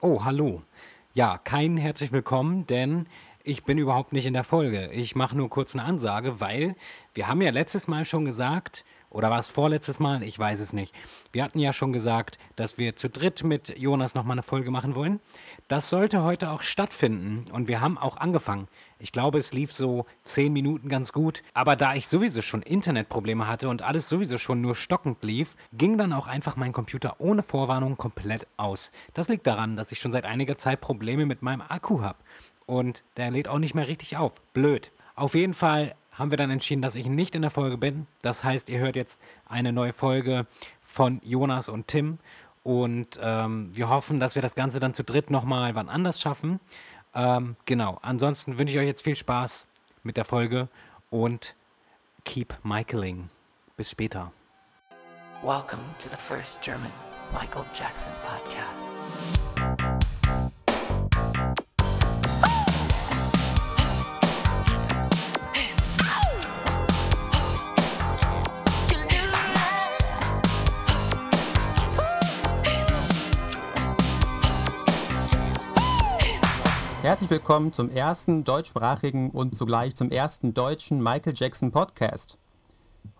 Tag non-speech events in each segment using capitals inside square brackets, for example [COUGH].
Oh, hallo. Ja, kein herzlich willkommen, denn ich bin überhaupt nicht in der Folge. Ich mache nur kurz eine Ansage, weil wir haben ja letztes Mal schon gesagt, oder war es vorletztes Mal? Ich weiß es nicht. Wir hatten ja schon gesagt, dass wir zu dritt mit Jonas nochmal eine Folge machen wollen. Das sollte heute auch stattfinden und wir haben auch angefangen. Ich glaube, es lief so zehn Minuten ganz gut. Aber da ich sowieso schon Internetprobleme hatte und alles sowieso schon nur stockend lief, ging dann auch einfach mein Computer ohne Vorwarnung komplett aus. Das liegt daran, dass ich schon seit einiger Zeit Probleme mit meinem Akku habe. Und der lädt auch nicht mehr richtig auf. Blöd. Auf jeden Fall haben wir dann entschieden, dass ich nicht in der Folge bin. Das heißt, ihr hört jetzt eine neue Folge von Jonas und Tim. Und ähm, wir hoffen, dass wir das Ganze dann zu dritt nochmal wann anders schaffen. Ähm, genau. Ansonsten wünsche ich euch jetzt viel Spaß mit der Folge und keep Michaeling. Bis später. Welcome to the first German Michael Jackson podcast. Herzlich willkommen zum ersten deutschsprachigen und zugleich zum ersten deutschen Michael Jackson Podcast.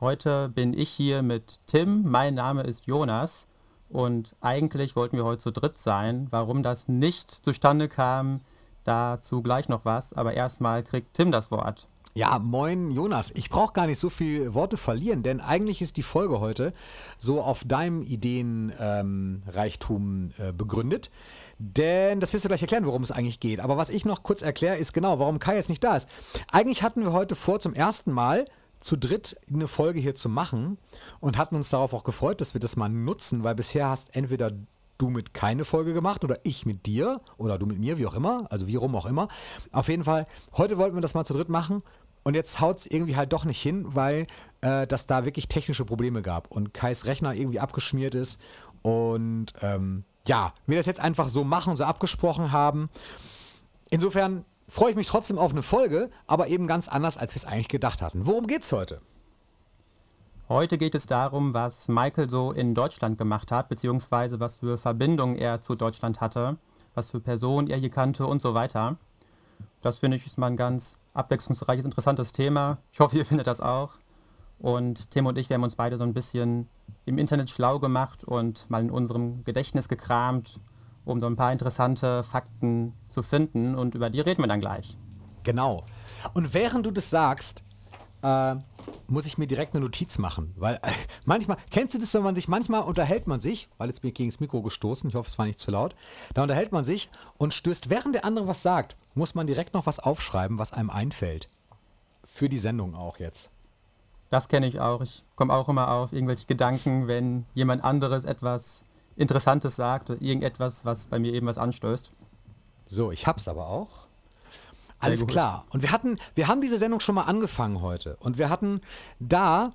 Heute bin ich hier mit Tim, mein Name ist Jonas und eigentlich wollten wir heute zu dritt sein. Warum das nicht zustande kam, dazu gleich noch was, aber erstmal kriegt Tim das Wort. Ja, moin Jonas. Ich brauche gar nicht so viel Worte verlieren, denn eigentlich ist die Folge heute so auf deinem Ideenreichtum ähm, äh, begründet. Denn das wirst du gleich erklären, worum es eigentlich geht. Aber was ich noch kurz erkläre, ist genau, warum Kai jetzt nicht da ist. Eigentlich hatten wir heute vor, zum ersten Mal zu dritt eine Folge hier zu machen und hatten uns darauf auch gefreut, dass wir das mal nutzen, weil bisher hast entweder du mit keine Folge gemacht oder ich mit dir oder du mit mir, wie auch immer, also wie rum auch immer. Auf jeden Fall, heute wollten wir das mal zu dritt machen und jetzt haut es irgendwie halt doch nicht hin, weil äh, das da wirklich technische Probleme gab und Kais Rechner irgendwie abgeschmiert ist und ähm, ja, wir das jetzt einfach so machen, so abgesprochen haben. Insofern freue ich mich trotzdem auf eine Folge, aber eben ganz anders, als wir es eigentlich gedacht hatten. Worum geht's heute? Heute geht es darum, was Michael so in Deutschland gemacht hat, beziehungsweise was für Verbindungen er zu Deutschland hatte, was für Personen er hier kannte und so weiter. Das finde ich ist mal ein ganz abwechslungsreiches, interessantes Thema. Ich hoffe, ihr [LAUGHS] findet das auch. Und Tim und ich, wir haben uns beide so ein bisschen im Internet schlau gemacht und mal in unserem Gedächtnis gekramt, um so ein paar interessante Fakten zu finden. Und über die reden wir dann gleich. Genau. Und während du das sagst, äh, muss ich mir direkt eine Notiz machen. Weil äh, manchmal, kennst du das, wenn man sich, manchmal unterhält man sich, weil jetzt bin ich gegen das Mikro gestoßen, ich hoffe, es war nicht zu laut, da unterhält man sich und stößt, während der andere was sagt, muss man direkt noch was aufschreiben, was einem einfällt. Für die Sendung auch jetzt. Das kenne ich auch. Ich komme auch immer auf irgendwelche Gedanken, wenn jemand anderes etwas Interessantes sagt oder irgendetwas, was bei mir eben was anstößt. So, ich hab's aber auch. Alles klar. Und wir hatten, wir haben diese Sendung schon mal angefangen heute. Und wir hatten da,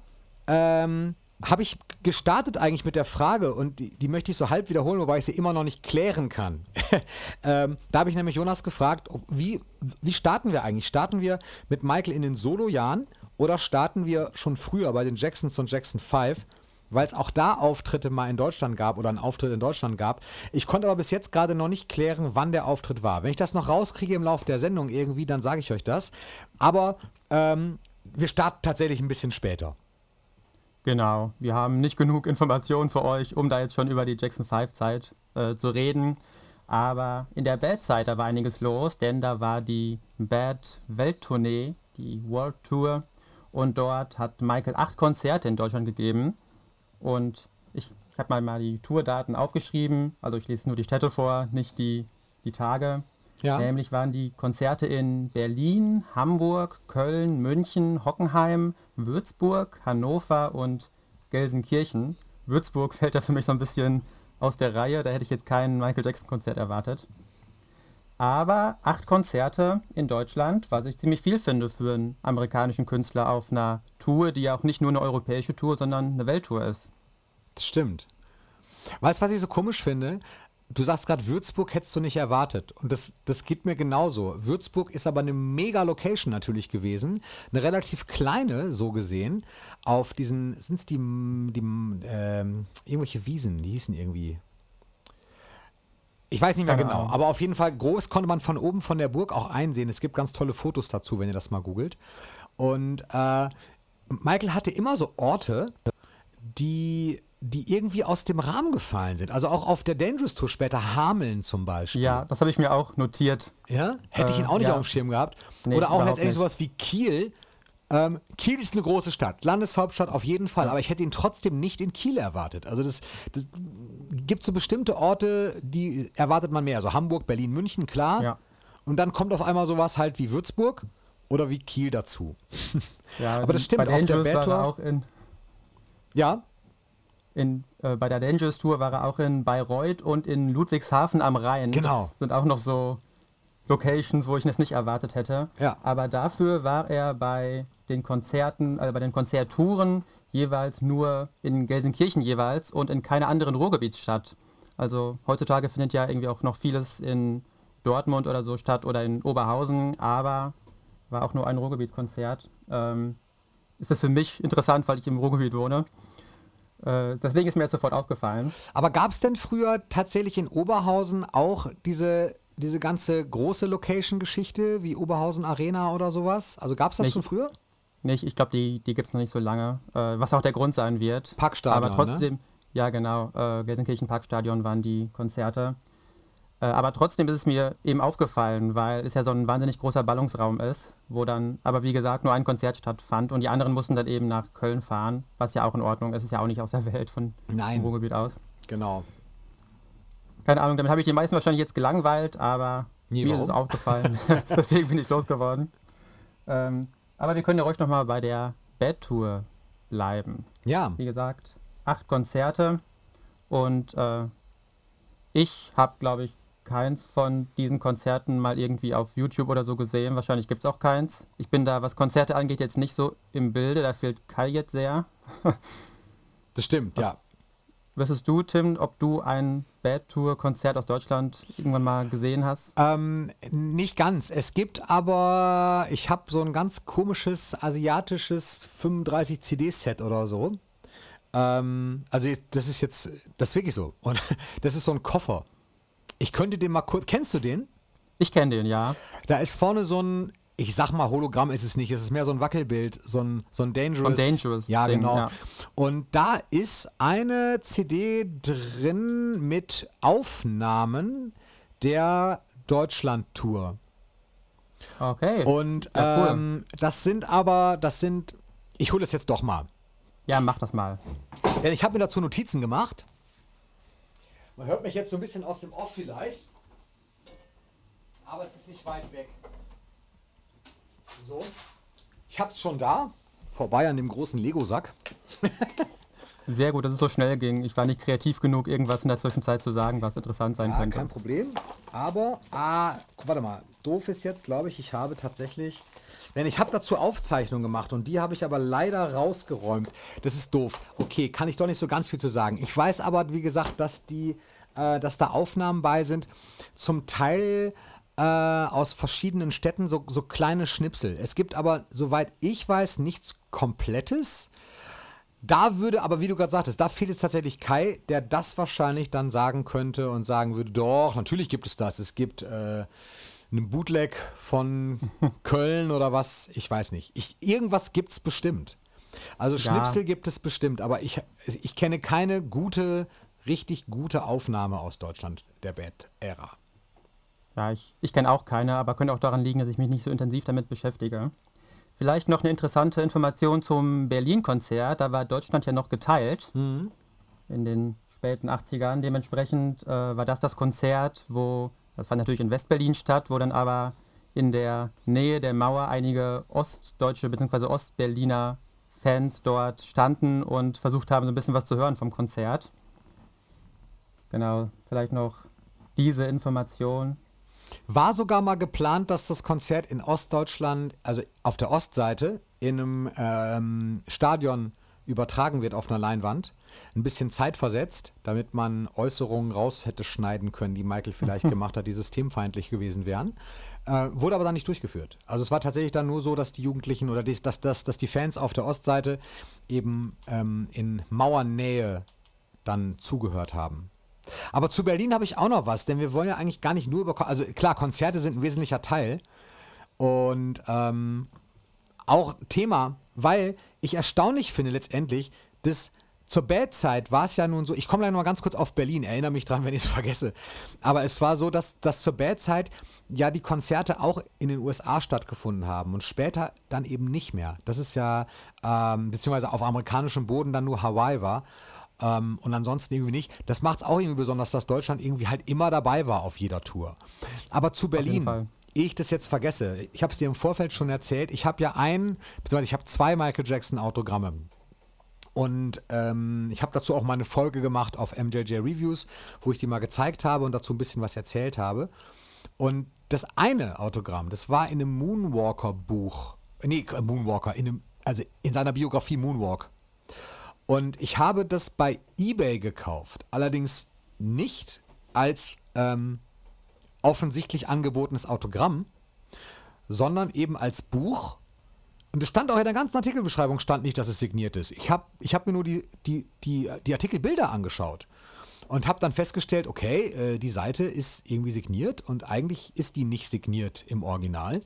ähm, habe ich gestartet eigentlich mit der Frage, und die, die, möchte ich so halb wiederholen, wobei ich sie immer noch nicht klären kann. [LAUGHS] ähm, da habe ich nämlich Jonas gefragt, wie, wie starten wir eigentlich? Starten wir mit Michael in den Solo-Jahren oder starten wir schon früher bei den Jacksons und Jackson 5? Weil es auch da Auftritte mal in Deutschland gab oder einen Auftritt in Deutschland gab. Ich konnte aber bis jetzt gerade noch nicht klären, wann der Auftritt war. Wenn ich das noch rauskriege im Laufe der Sendung irgendwie, dann sage ich euch das. Aber ähm, wir starten tatsächlich ein bisschen später. Genau, wir haben nicht genug Informationen für euch, um da jetzt schon über die Jackson 5 Zeit äh, zu reden. Aber in der Bad-Zeit, da war einiges los, denn da war die Bad-Welttournee, die World Tour und dort hat Michael acht Konzerte in Deutschland gegeben. Und ich, ich habe mal, mal die Tourdaten aufgeschrieben. Also ich lese nur die Städte vor, nicht die, die Tage. Ja. Nämlich waren die Konzerte in Berlin, Hamburg, Köln, München, Hockenheim, Würzburg, Hannover und Gelsenkirchen. Würzburg [LAUGHS] fällt da für mich so ein bisschen aus der Reihe. Da hätte ich jetzt kein Michael Jackson-Konzert erwartet. Aber acht Konzerte in Deutschland, was ich ziemlich viel finde für einen amerikanischen Künstler auf einer Tour, die ja auch nicht nur eine europäische Tour, sondern eine Welttour ist. Das stimmt. Weißt du, was ich so komisch finde? Du sagst gerade, Würzburg hättest du nicht erwartet. Und das, das geht mir genauso. Würzburg ist aber eine mega Location natürlich gewesen. Eine relativ kleine, so gesehen. Auf diesen, sind es die, die ähm, irgendwelche Wiesen, die hießen irgendwie Ich weiß nicht mehr Keine genau, Ahnung. aber auf jeden Fall groß konnte man von oben von der Burg auch einsehen. Es gibt ganz tolle Fotos dazu, wenn ihr das mal googelt. Und äh, Michael hatte immer so Orte, die, die irgendwie aus dem Rahmen gefallen sind. Also auch auf der Dangerous Tour später, Hameln zum Beispiel. Ja, das habe ich mir auch notiert. Ja? Hätte ich ihn Äh, auch nicht ja. auf dem Schirm gehabt. Nee, Oder auch letztendlich nicht. sowas wie Kiel. Ähm, Kiel ist eine große Stadt, Landeshauptstadt auf jeden Fall, aber ich hätte ihn trotzdem nicht in Kiel erwartet. Also das, das gibt so bestimmte Orte, die erwartet man mehr. Also Hamburg, Berlin, München, klar. Ja. Und dann kommt auf einmal sowas halt wie Würzburg oder wie Kiel dazu. [LAUGHS] Ja, Aber das stimmt, Bei der auf der Dangerous war Bad er Tour- auch in, Ja, in äh, bei der Dangerous Tour war er auch in Bayreuth und in Ludwigshafen am Rhein. Genau. Das sind auch noch so Locations, wo ich das nicht erwartet hätte. Ja. Aber dafür war er bei den Konzerten, also bei den Konzerttouren jeweils nur in Gelsenkirchen jeweils und in keiner anderen Ruhrgebietsstadt. Also heutzutage findet ja irgendwie auch noch vieles in Dortmund oder so statt oder in Oberhausen, aber war auch nur ein Ruhrgebietskonzert. Ähm, ist das für mich interessant, weil ich im Ruhrgebiet wohne. Äh, deswegen ist mir das sofort aufgefallen. aber gab es denn früher tatsächlich in Oberhausen auch diese, diese ganze große Location-Geschichte wie Oberhausen Arena oder sowas? Also gab es das Nicht. schon früher? Nicht, ich glaube, die, die gibt es noch nicht so lange, äh, was auch der Grund sein wird. Parkstadion, Aber trotzdem, ne? ja genau, äh, Gelsenkirchen Parkstadion waren die Konzerte. Äh, aber trotzdem ist es mir eben aufgefallen, weil es ja so ein wahnsinnig großer Ballungsraum ist, wo dann, aber wie gesagt, nur ein Konzert stattfand und die anderen mussten dann eben nach Köln fahren, was ja auch in Ordnung ist, ist ja auch nicht aus der Welt von Nein. dem Ruhrgebiet aus. Genau. Keine Ahnung, damit habe ich die meisten wahrscheinlich jetzt gelangweilt, aber Nee, mir warum? ist es aufgefallen. [LAUGHS] [LAUGHS] Deswegen bin ich losgeworden. Ähm, aber wir können ja ruhig nochmal bei der Bad Tour bleiben. Ja, Wie gesagt, acht Konzerte und äh, ich habe, glaube ich, keins von diesen Konzerten mal irgendwie auf YouTube oder so gesehen. Wahrscheinlich gibt es auch keins. Ich bin da, was Konzerte angeht, jetzt nicht so im Bilde. Da fehlt Kai jetzt sehr. [LAUGHS] das stimmt, ja. Wüsstest du, Tim, ob du ein Bad Tour-Konzert aus Deutschland irgendwann mal gesehen hast? Ähm, nicht ganz. Es gibt aber, ich habe so ein ganz komisches asiatisches 35 CD-Set oder so. Ähm, also das ist jetzt, das ist wirklich so. Und [LAUGHS] das ist so ein Koffer. Ich könnte den mal kurz, kennst du den? Ich kenne den, ja. Da ist vorne so ein, ich sag mal Hologramm ist es nicht, es ist mehr so ein Wackelbild, so ein, so ein Dangerous. Ein Dangerous Ja, Ding, genau. ja. Und da ist eine CD drin mit Aufnahmen der Deutschland-Tour. Okay. Und Ja, cool. ähm, das sind aber, das sind, ich hole es jetzt doch mal. ja, mach das mal. Denn ich habe mir dazu Notizen gemacht. Man hört mich jetzt so ein bisschen aus dem Off vielleicht. Aber es ist nicht weit weg. So. Ich habe es schon da. Vorbei an dem großen Lego-Sack. [LAUGHS] Sehr gut, dass es so schnell ging. Ich war nicht kreativ genug, irgendwas in der Zwischenzeit zu sagen, was interessant sein Ja, könnte. kein Problem. Aber, ah, warte mal. Doof ist jetzt, glaube ich, ich habe tatsächlich. Denn ich habe dazu Aufzeichnungen gemacht und die habe ich aber leider rausgeräumt. Das ist doof. Okay, kann ich doch nicht so ganz viel zu sagen. Ich weiß aber, wie gesagt, dass die, äh, dass da Aufnahmen bei sind. Zum Teil äh, aus verschiedenen Städten so, so kleine Schnipsel. Es gibt aber, soweit ich weiß, nichts Komplettes. Da würde, aber wie du gerade sagtest, da fehlt es tatsächlich Kai, der das wahrscheinlich dann sagen könnte und sagen würde, doch, natürlich gibt es das. Es gibt äh, einen Bootleg von [LAUGHS] Köln oder was, ich weiß nicht. Ich, irgendwas gibt es bestimmt. Also Ja. Schnipsel gibt es bestimmt, aber ich, ich kenne keine gute, richtig gute Aufnahme aus Deutschland der Bad-Ära. Ja, ich, ich kenne auch keine, aber könnte auch daran liegen, dass ich mich nicht so intensiv damit beschäftige. Vielleicht noch eine interessante Information zum Berlin-Konzert. Da war Deutschland ja noch geteilt in den späten 80ern. Dementsprechend äh, war das das Konzert, wo, das fand natürlich in Westberlin statt, wo dann aber in der Nähe der Mauer einige ostdeutsche bzw. Ostberliner Fans dort standen und versucht haben, so ein bisschen was zu hören vom Konzert. Genau, vielleicht noch diese Information. War sogar mal geplant, dass das Konzert in Ostdeutschland, also auf der Ostseite, in einem ähm, Stadion übertragen wird auf einer Leinwand. Ein bisschen zeitversetzt, damit man Äußerungen raus hätte schneiden können, die Michael vielleicht [LAUGHS] gemacht hat, die systemfeindlich gewesen wären. Äh, wurde aber dann nicht durchgeführt. Also es war tatsächlich dann nur so, dass die Jugendlichen oder die, dass, dass, dass die Fans auf der Ostseite eben ähm, in Mauernähe dann zugehört haben. Aber zu Berlin habe ich auch noch was, denn wir wollen ja eigentlich gar nicht nur über, also klar, Konzerte sind ein wesentlicher Teil. Und ähm, auch Thema, weil ich erstaunlich finde letztendlich, dass zur Bad-Zeit war es ja nun so, ich komme gleich noch mal ganz kurz auf Berlin, erinnere mich dran, [LAUGHS] wenn ich es vergesse, aber es war so, dass, dass zur Bad-Zeit ja die Konzerte auch in den USA stattgefunden haben und später dann eben nicht mehr. Das ist ja, ähm, beziehungsweise auf amerikanischem Boden dann nur Hawaii war ähm, und ansonsten irgendwie nicht. Das macht es auch irgendwie besonders, dass Deutschland irgendwie halt immer dabei war auf jeder Tour. Aber zu Berlin, ehe ich das jetzt vergesse, ich habe es dir im Vorfeld schon erzählt, ich habe ja ein, beziehungsweise ich habe zwei Michael Jackson Autogramme. Und ähm, ich habe dazu auch mal eine Folge gemacht auf MJJ Reviews, wo ich die mal gezeigt habe und dazu ein bisschen was erzählt habe. Und das eine Autogramm, das war in einem Moonwalker-Buch. Nee, Moonwalker, in einem, also in seiner Biografie Moonwalk. Und ich habe das bei eBay gekauft. Allerdings nicht als ähm, offensichtlich angebotenes Autogramm, sondern eben als Buch. Und es stand auch in der ganzen Artikelbeschreibung, stand nicht, dass es signiert ist. Ich habe ich hab mir nur die, die, die, die Artikelbilder angeschaut und habe dann festgestellt, okay, äh, die Seite ist irgendwie signiert und eigentlich ist die nicht signiert im Original.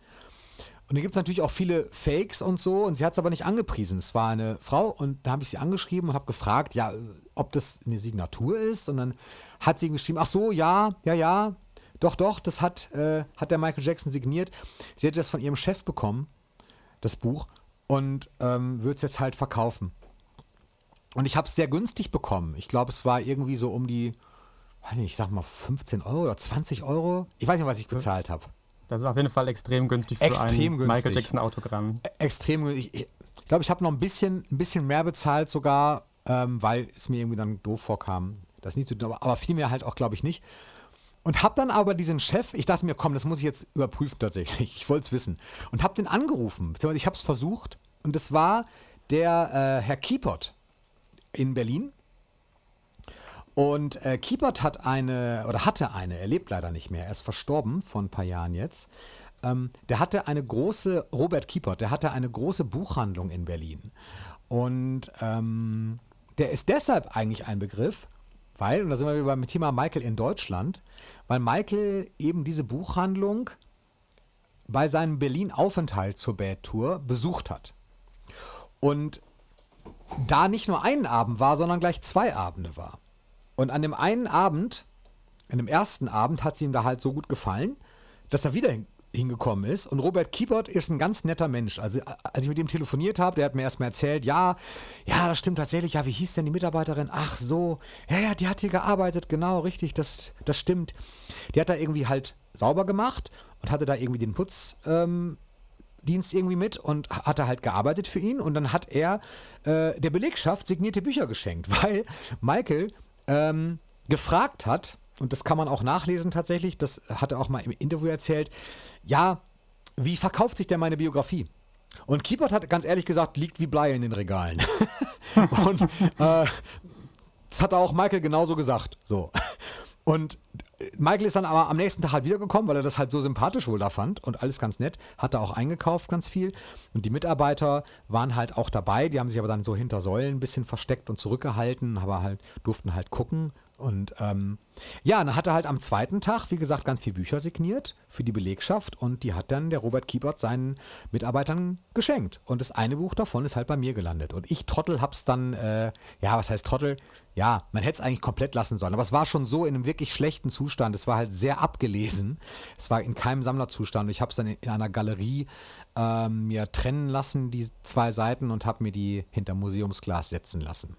Und dann gibt es natürlich auch viele Fakes und so und sie hat es aber nicht angepriesen. Es war eine Frau und da habe ich sie angeschrieben und habe gefragt, ja, ob das eine Signatur ist. Und dann hat sie geschrieben, ach so, ja, ja, ja, doch, doch, das hat, äh, hat der Michael Jackson signiert. Sie hätte das von ihrem Chef bekommen, das Buch, und ähm, würde es jetzt halt verkaufen. Und ich habe es sehr günstig bekommen. Ich glaube, es war irgendwie so um die, weiß nicht, ich sag mal 15 Euro oder 20 Euro. Ich weiß nicht, was ich bezahlt habe. Das ist auf jeden Fall extrem günstig für Extrem ein günstig. Michael Jackson Autogramm. extrem. Ich, ich glaube, ich habe noch ein bisschen, ein bisschen mehr bezahlt sogar, ähm, weil es mir irgendwie dann doof vorkam. Das nicht zu tun, aber, aber viel mehr halt auch, glaube ich, nicht. Und habe dann aber diesen Chef, ich dachte mir, komm, das muss ich jetzt überprüfen tatsächlich. [LAUGHS] Ich wollte es wissen. Und habe den angerufen, beziehungsweise ich habe es versucht. Und es war der äh, Herr Kiepert in Berlin. Und äh, Kiepert hat eine, oder hatte eine, er lebt leider nicht mehr, er ist verstorben vor ein paar Jahren jetzt. Ähm, der hatte eine große, Robert Kiepert, der hatte eine große Buchhandlung in Berlin. Und ähm, der ist deshalb eigentlich ein Begriff, weil, und da sind wir wieder beim Thema Michael in Deutschland, weil Michael eben diese Buchhandlung bei seinem Berlin-Aufenthalt zur Bad Tour besucht hat. Und da nicht nur einen Abend war, sondern gleich zwei Abende war. Und an dem einen Abend, an dem ersten Abend, hat es ihm da halt so gut gefallen, dass er wieder hin, hingekommen ist. Und Robert Kiepert ist ein ganz netter Mensch. Also, als ich mit ihm telefoniert habe, der hat mir erstmal erzählt, ja, ja, das stimmt tatsächlich. Ja, wie hieß denn die Mitarbeiterin? Ach so, ja, ja, die hat hier gearbeitet, genau, richtig, das, das stimmt. Die hat da irgendwie halt sauber gemacht und hatte da irgendwie den Putz. Ähm, irgendwie mit und hatte halt gearbeitet für ihn und dann hat er äh, der Belegschaft signierte Bücher geschenkt, [LAUGHS] weil Michael ähm, gefragt hat, und das kann man auch nachlesen tatsächlich, das hat er auch mal im Interview erzählt, ja, wie verkauft sich denn meine Biografie? Und Kiepert hat ganz ehrlich gesagt, liegt wie Blei in den Regalen. [LAUGHS] und äh, das hat auch Michael genauso gesagt. So. Und Michael ist dann aber am nächsten Tag halt wiedergekommen, weil er das halt so sympathisch wohl da fand und alles ganz nett. Hat er auch eingekauft ganz viel. Und die Mitarbeiter waren halt auch dabei. Die haben sich aber dann so hinter Säulen ein bisschen versteckt und zurückgehalten, aber halt durften halt gucken. Und ähm, ja, dann hat er halt am zweiten Tag, wie gesagt, ganz viel Bücher signiert für die Belegschaft und die hat dann der Robert Kiebert seinen Mitarbeitern geschenkt. Und das eine Buch davon ist halt bei mir gelandet. Und ich, Trottel, hab's dann, äh, ja, was heißt Trottel? Ja, man hätte es eigentlich komplett lassen sollen. Aber es war schon so in einem wirklich schlechten Zustand. Es war halt sehr abgelesen. Es war in keinem Sammlerzustand. Ich habe es dann in, in einer Galerie ähm, mir trennen lassen, die zwei Seiten, und habe mir die hinter Museumsglas setzen lassen.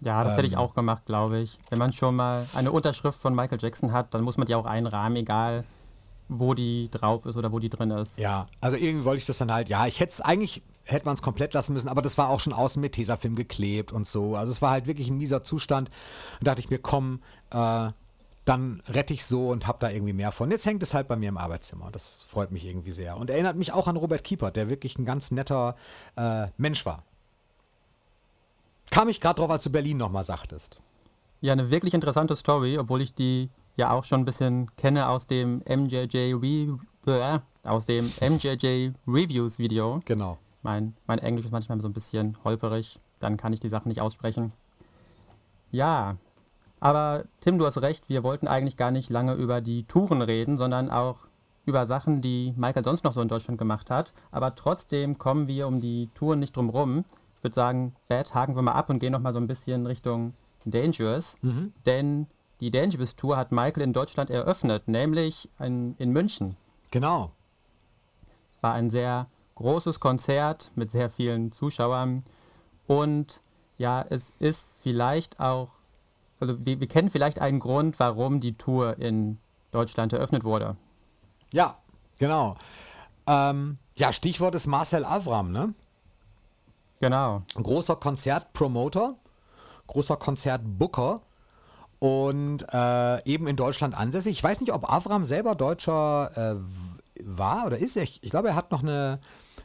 Ja, das hätte ich auch gemacht, glaube ich. Wenn man schon mal eine Unterschrift von Michael Jackson hat, dann muss man die auch einrahmen, egal wo die drauf ist oder wo die drin ist. Ja, also irgendwie wollte ich das dann halt, ja, ich hätte es eigentlich, hätte man es komplett lassen müssen, aber das war auch schon außen mit Tesafilm geklebt und so. Also es war halt wirklich ein mieser Zustand. Und da dachte ich mir, komm, äh, dann rette ich so und habe da irgendwie mehr von. Jetzt hängt es halt bei mir im Arbeitszimmer. Das freut mich irgendwie sehr. Und erinnert mich auch an Robert Kiepert, der wirklich ein ganz netter äh, Mensch war. Kam ich gerade drauf, als du Berlin nochmal sagtest. Ja, eine wirklich interessante Story, obwohl ich die ja auch schon ein bisschen kenne aus dem MJJ, Re äh, aus dem MJJ Reviews Video. Genau. Mein, mein Englisch ist manchmal so ein bisschen holperig, dann kann ich die Sachen nicht aussprechen. Ja, Aber Tim, du hast recht, wir wollten eigentlich gar nicht lange über die Touren reden, sondern auch über Sachen, die Michael sonst noch so in Deutschland gemacht hat. Aber trotzdem kommen wir um die Touren nicht drum rum. Ich würde sagen, Bad haken wir mal ab und gehen noch mal so ein bisschen Richtung Dangerous. Mhm. Denn die Dangerous Tour hat Michael in Deutschland eröffnet, nämlich in, in München. Genau. Es war ein sehr großes Konzert mit sehr vielen Zuschauern. Und ja, es ist vielleicht auch, also wir, wir kennen vielleicht einen Grund, warum die Tour in Deutschland eröffnet wurde. Ja, genau. Ähm, ja, Stichwort ist Marcel Avram, ne? Genau. Großer Konzertpromoter, großer Konzertbooker und äh, eben in Deutschland ansässig. Ich weiß nicht, ob Avram selber Deutscher äh, war oder ist. Ich, ich glaube, er hat noch eine,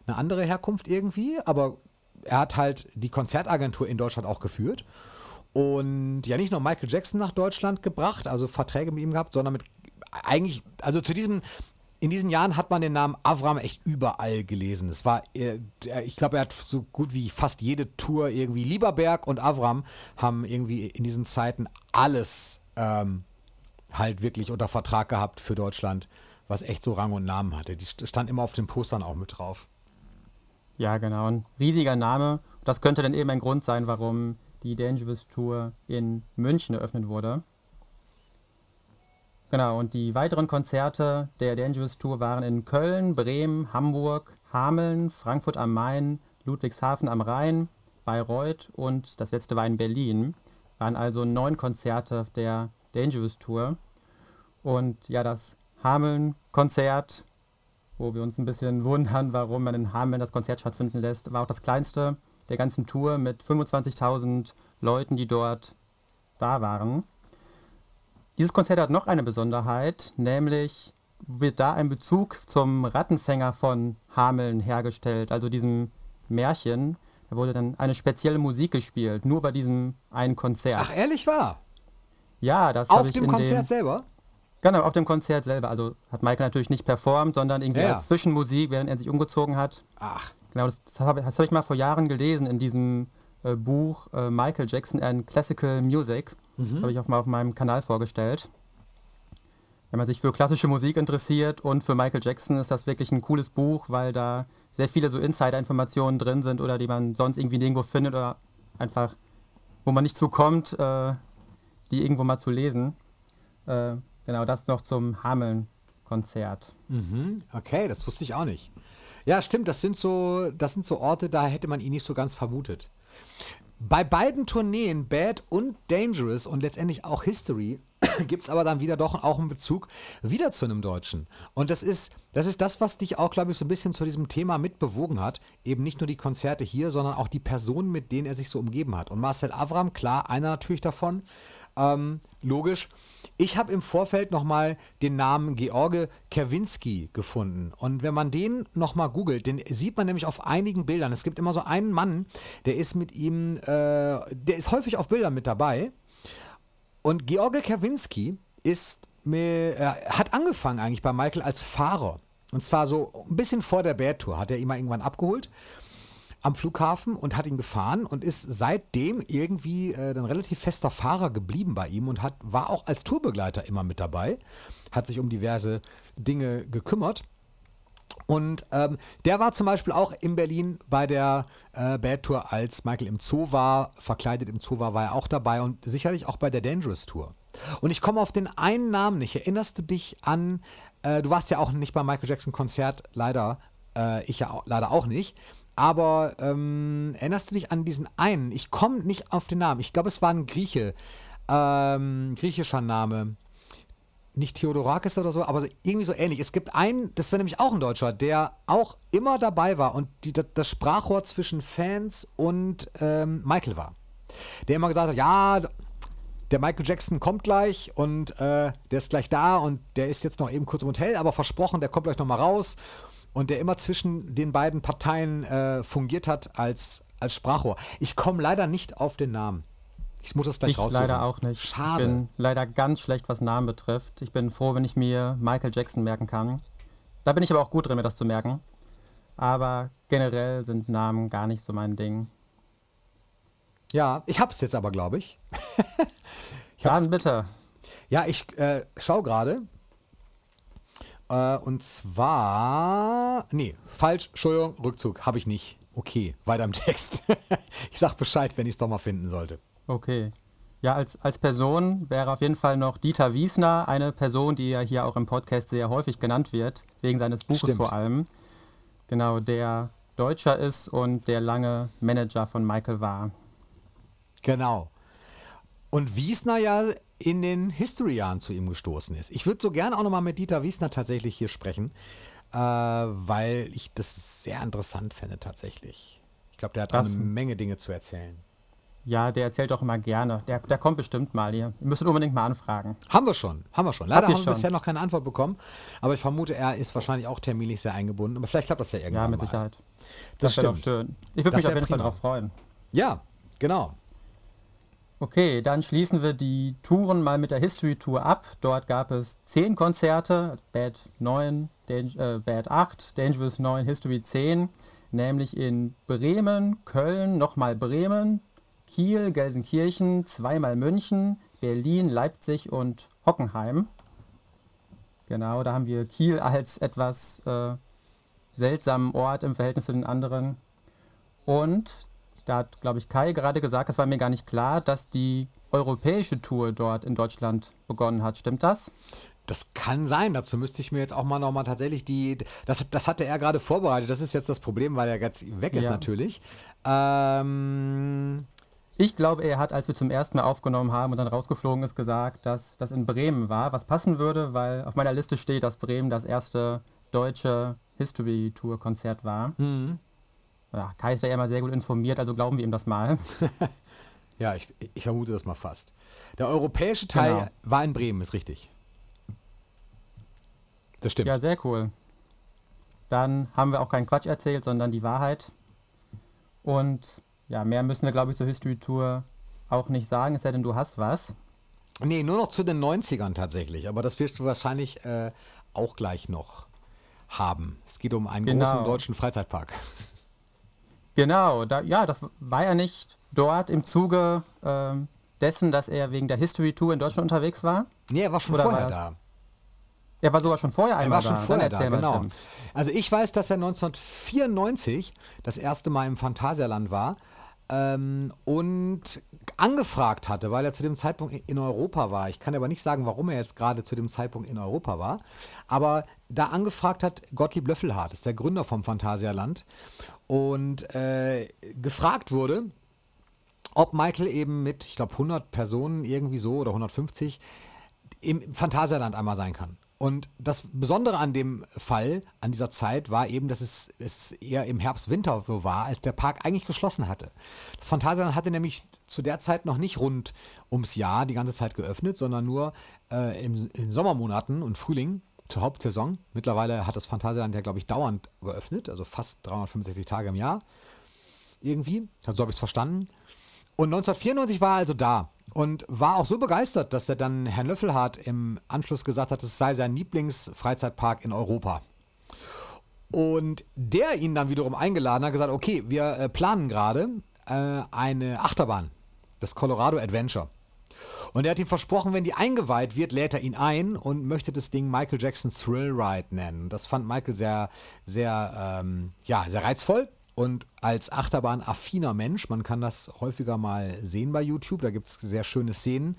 eine andere Herkunft irgendwie, aber er hat halt die Konzertagentur in Deutschland auch geführt. Und ja, nicht nur Michael Jackson nach Deutschland gebracht, also Verträge mit ihm gehabt, sondern mit eigentlich, also zu diesem, in diesen Jahren hat man den Namen Avram echt überall gelesen. Es war, äh, ich glaube, er hat so gut wie fast jede Tour irgendwie. Lieberberg und Avram haben irgendwie in diesen Zeiten alles ähm, halt wirklich unter Vertrag gehabt für Deutschland, was echt so Rang und Namen hatte. Die stand immer auf den Postern auch mit drauf. Ja, genau. Ein riesiger Name. Das könnte dann eben ein Grund sein, warum die Dangerous Tour in München eröffnet wurde. Genau, und die weiteren Konzerte der Dangerous Tour waren in Köln, Bremen, Hamburg, Hameln, Frankfurt am Main, Ludwigshafen am Rhein, Bayreuth und das letzte war in Berlin. Waren also neun Konzerte der Dangerous Tour. Und ja, das Hameln-Konzert, wo wir uns ein bisschen wundern, warum man in Hameln das Konzert stattfinden lässt, war auch das kleinste der ganzen Tour mit 25.000 Leuten, die dort da waren. Dieses Konzert hat noch eine Besonderheit, nämlich wird da ein Bezug zum Rattenfänger von Hameln hergestellt, also diesem Märchen. Da wurde dann eine spezielle Musik gespielt, nur bei diesem einen Konzert. Ach, ehrlich wahr? Ja, das Auf dem Konzert dem, selber? Genau, auf dem Konzert selber. Also hat Michael natürlich nicht performt, sondern irgendwie ja. als Zwischenmusik, während er sich umgezogen hat. Ach. Genau, das, das habe hab ich mal vor Jahren gelesen in diesem äh, Buch äh, Michael Jackson and Classical Music. Mhm. Habe ich auch mal auf meinem Kanal vorgestellt. Wenn man sich für klassische Musik interessiert und für Michael Jackson ist das wirklich ein cooles Buch, weil da sehr viele so Insider-Informationen drin sind oder die man sonst irgendwie nirgendwo findet oder einfach, wo man nicht zukommt, äh, die irgendwo mal zu lesen. Äh, genau, das noch zum Hameln-Konzert. Mhm. Okay, das wusste ich auch nicht. Ja, stimmt, das sind so, das sind so Orte, da hätte man ihn nicht so ganz vermutet. Bei beiden Tourneen, Bad und Dangerous und letztendlich auch History, [CLEARS THROAT] gibt es aber dann wieder doch auch einen Bezug wieder zu einem Deutschen. Und das ist, das ist das, was dich auch, glaube ich, so ein bisschen zu diesem Thema mitbewogen hat. Eben nicht nur die Konzerte hier, sondern auch die Personen, mit denen er sich so umgeben hat. Und Marcel Avram, klar, einer natürlich davon. Ähm, logisch. Ich habe im Vorfeld nochmal den Namen George Kerwinski gefunden. Und wenn man den nochmal googelt, den sieht man nämlich auf einigen Bildern. Es gibt immer so einen Mann, der ist mit ihm, äh, der ist häufig auf Bildern mit dabei. Und George Kerwinski ist, äh, hat angefangen eigentlich bei Michael als Fahrer. Und zwar so ein bisschen vor der Bad Tour hat er ihn mal irgendwann abgeholt am Flughafen und hat ihn gefahren und ist seitdem irgendwie äh, dann relativ fester Fahrer geblieben bei ihm und hat, war auch als Tourbegleiter immer mit dabei, hat sich um diverse Dinge gekümmert. Und ähm, der war zum Beispiel auch in Berlin bei der äh, Bad Tour, als Michael im Zoo war, verkleidet im Zoo war, war er auch dabei und sicherlich auch bei der Dangerous Tour. Und ich komme auf den einen Namen nicht. Erinnerst du dich an, äh, du warst ja auch nicht beim Michael Jackson Konzert, leider, äh, ich ja auch, leider auch nicht. Aber ähm, erinnerst du dich an diesen einen? Ich komme nicht auf den Namen. Ich glaube, es war ein Grieche. Ähm, griechischer Name. Nicht Theodorakis oder so, aber irgendwie so ähnlich. Es gibt einen, das wäre nämlich auch ein Deutscher, der auch immer dabei war und die, das Sprachrohr zwischen Fans und ähm, Michael war. Der immer gesagt hat, ja, der Michael Jackson kommt gleich und äh, der ist gleich da und der ist jetzt noch eben kurz im Hotel, aber versprochen, der kommt gleich nochmal raus und der immer zwischen den beiden Parteien äh, fungiert hat als, als Sprachrohr. Ich komme leider nicht auf den Namen. Ich muss das gleich ich raussuchen. leider auch nicht. Schade. Ich bin leider ganz schlecht, was Namen betrifft. Ich bin froh, wenn ich mir Michael Jackson merken kann. Da bin ich aber auch gut drin, mir das zu merken. Aber generell sind Namen gar nicht so mein Ding. Ja, ich hab's jetzt aber, glaube ich. [LAUGHS] Ich Dann bitte. Ja, ich äh, schau gerade. Äh, und zwar. Nee, falsch, Entschuldigung, Rückzug, habe ich nicht. Okay, weiter im [LAUGHS] Text. ich sag Bescheid, wenn ich es doch mal finden sollte. Okay. Ja, als, als Person wäre auf jeden Fall noch Dieter Wiesner, eine Person, die ja hier auch im Podcast sehr häufig genannt wird, wegen seines Buches Stimmt. vor allem. Genau, der Deutscher ist und der lange Manager von Michael war. Genau. Und Wiesner ja in den History-Jahren zu ihm gestoßen ist. Ich würde so gerne auch nochmal mit Dieter Wiesner tatsächlich hier sprechen, äh, weil ich das sehr interessant fände tatsächlich. Ich glaube, der hat Das- eine Menge Dinge zu erzählen. Ja, der erzählt auch immer gerne. Der, der kommt bestimmt mal hier. Ihr müsst ihn unbedingt mal anfragen. Haben wir schon, haben wir schon. Leider ihr haben wir bisher noch keine Antwort bekommen, aber ich vermute, er ist wahrscheinlich auch terminlich sehr eingebunden. Aber vielleicht klappt das ja irgendwann Ja, mit mal. Sicherheit. Das doch stimmt. schön. Ich würde Das mich auf jeden Fall prima. darauf freuen. Ja, genau. Okay, dann schließen wir die Touren mal mit der History Tour ab. Dort gab es 10 Konzerte, Bad 9, Dan äh, Bad 8, Dangerous 9, History 10, nämlich in Bremen, Köln, nochmal Bremen, Kiel, Gelsenkirchen, zweimal München, Berlin, Leipzig und Hockenheim. Genau, da haben wir Kiel als etwas äh, seltsamen Ort im Verhältnis zu den anderen. Und da hat, glaube ich, Kai gerade gesagt, das war mir gar nicht klar, dass die europäische Tour dort in Deutschland begonnen hat. Stimmt das? Das kann sein. Dazu müsste ich mir jetzt auch mal nochmal tatsächlich die. Das, das hatte er gerade vorbereitet. Das ist jetzt das Problem, weil er jetzt weg ist Ja. natürlich. Ähm, Ich glaube, er hat, als wir zum ersten Mal aufgenommen haben und dann rausgeflogen ist, gesagt, dass das in Bremen war, was passen würde, weil auf meiner Liste steht, dass Bremen das erste deutsche History-Tour-Konzert war. Ja, Kai ist ja immer sehr gut informiert, also glauben wir ihm das mal. [LAUGHS] ja, ich, ich vermute das mal fast. Der europäische Teil Genau. war in Bremen, ist richtig. Das stimmt. Ja, sehr cool. Dann haben wir auch keinen Quatsch erzählt, sondern die Wahrheit. Und ja, mehr müssen wir, glaube ich, zur History Tour auch nicht sagen, es sei denn, du hast was. Nee, nur noch zu den 90ern tatsächlich. Aber das wirst du wahrscheinlich äh, auch gleich noch haben. Es geht um einen Genau. großen deutschen Freizeitpark. Genau, da, ja, das war ja nicht dort im Zuge ähm, dessen, dass er wegen der History Tour in Deutschland unterwegs war. Nee, er war schon Oder war vorher das- da. Er war sogar schon vorher Er einmal war schon da. Dann vorher da, mal, genau. Tim. Also ich weiß, dass er 1994 das erste Mal im Phantasialand war ähm, und angefragt hatte, weil er zu dem Zeitpunkt in Europa war. Ich kann aber nicht sagen, warum er jetzt gerade zu dem Zeitpunkt in Europa war. Aber da angefragt hat Gottlieb Löffelhardt, ist der Gründer vom Phantasialand, und äh, gefragt wurde, ob Michael eben mit, ich glaube, 100 Personen irgendwie so oder 150 im Phantasialand einmal sein kann. Und das Besondere an dem Fall, an dieser Zeit, war eben, dass es, es eher im Herbst, Winter so war, als der Park eigentlich geschlossen hatte. Das Phantasialand hatte nämlich zu der Zeit noch nicht rund ums Jahr die ganze Zeit geöffnet, sondern nur äh, im, in Sommermonaten und Frühling zur Hauptsaison. Mittlerweile hat das Phantasialand ja, glaube ich, dauernd geöffnet, also fast 365 Tage im Jahr. Irgendwie, so habe ich es verstanden. Und 1994 war er also da und war auch so begeistert, dass er dann Herrn Löffelhardt im Anschluss gesagt hat, es sei sein Lieblingsfreizeitpark in Europa. Und der ihn dann wiederum eingeladen hat, gesagt, okay, wir äh, planen gerade äh, eine Achterbahn, das Colorado Adventure. Und er hat ihm versprochen, wenn die eingeweiht wird, lädt er ihn ein und möchte das Ding Michael Jackson Thrill Ride nennen. Das fand Michael sehr, sehr, ähm, ja, sehr reizvoll. Und als Achterbahn-affiner Mensch, man kann das häufiger mal sehen bei YouTube, da gibt es sehr schöne Szenen.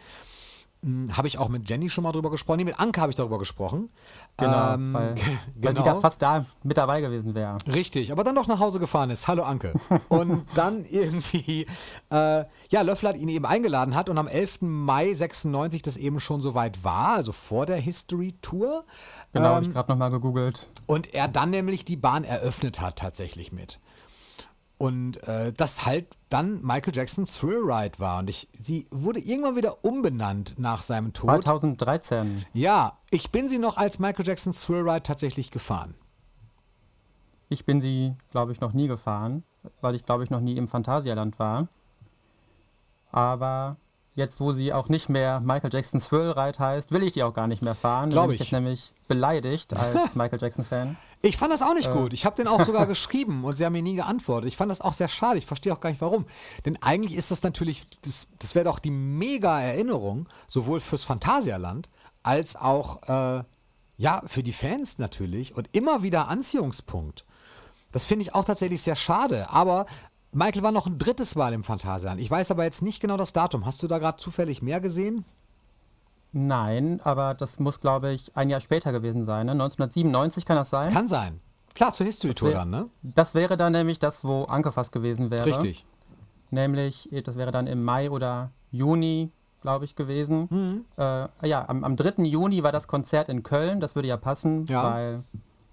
Hm, Habe ich auch mit Jenny schon mal drüber gesprochen. Nee, mit Anke habe ich darüber gesprochen. Genau, Ähm, weil, [LAUGHS] weil genau. die da fast da mit dabei gewesen wäre. Richtig, aber dann doch nach Hause gefahren ist. Hallo Anke. [LAUGHS] Und dann irgendwie, äh, ja, Löffler hat ihn eben eingeladen hat und am 11. Mai 96 das eben schon soweit war, also vor der History Tour. Genau, habe Ähm, ich gerade nochmal gegoogelt. und er dann nämlich die Bahn eröffnet hat tatsächlich mit. Und äh, das halt dann Michael Jackson Thrill Ride war. Und ich, sie wurde irgendwann wieder umbenannt nach seinem Tod. 2013. Ja, ich bin sie noch als Michael Jackson Thrill Ride tatsächlich gefahren. Ich bin sie, glaube ich, noch nie gefahren, weil ich, glaube ich, noch nie im Phantasialand war. Aber jetzt wo sie auch nicht mehr Michael Jackson Thrill Ride heißt, will ich die auch gar nicht mehr fahren. Glaub Dann bin ich. jetzt nämlich beleidigt als [LAUGHS] Michael Jackson Fan. Ich fand das auch Äh. nicht gut. Ich habe den auch [LAUGHS] sogar geschrieben und sie haben mir nie geantwortet. Ich fand das auch sehr schade. Ich verstehe auch gar nicht warum. Denn eigentlich ist das natürlich, das, das wäre doch die mega Erinnerung, sowohl fürs Phantasialand als auch äh, ja, für die Fans natürlich und immer wieder Anziehungspunkt. Das finde ich auch tatsächlich sehr schade. Aber Michael war noch ein drittes Mal im Phantasialand. Ich weiß aber jetzt nicht genau das Datum. Hast du da gerade zufällig mehr gesehen? Nein, aber das muss, glaube ich, ein Jahr später gewesen sein. Ne? 1997 kann das sein? Kann sein. Klar, zur History Tour wär- dann, ne? Das wäre dann nämlich das, wo Anke fast gewesen wäre. Richtig. Nämlich, eh, das wäre dann im Mai oder Juni, glaube ich, gewesen. Äh, ja, am, am 3. Juni war das Konzert in Köln. Das würde ja passen, Ja. weil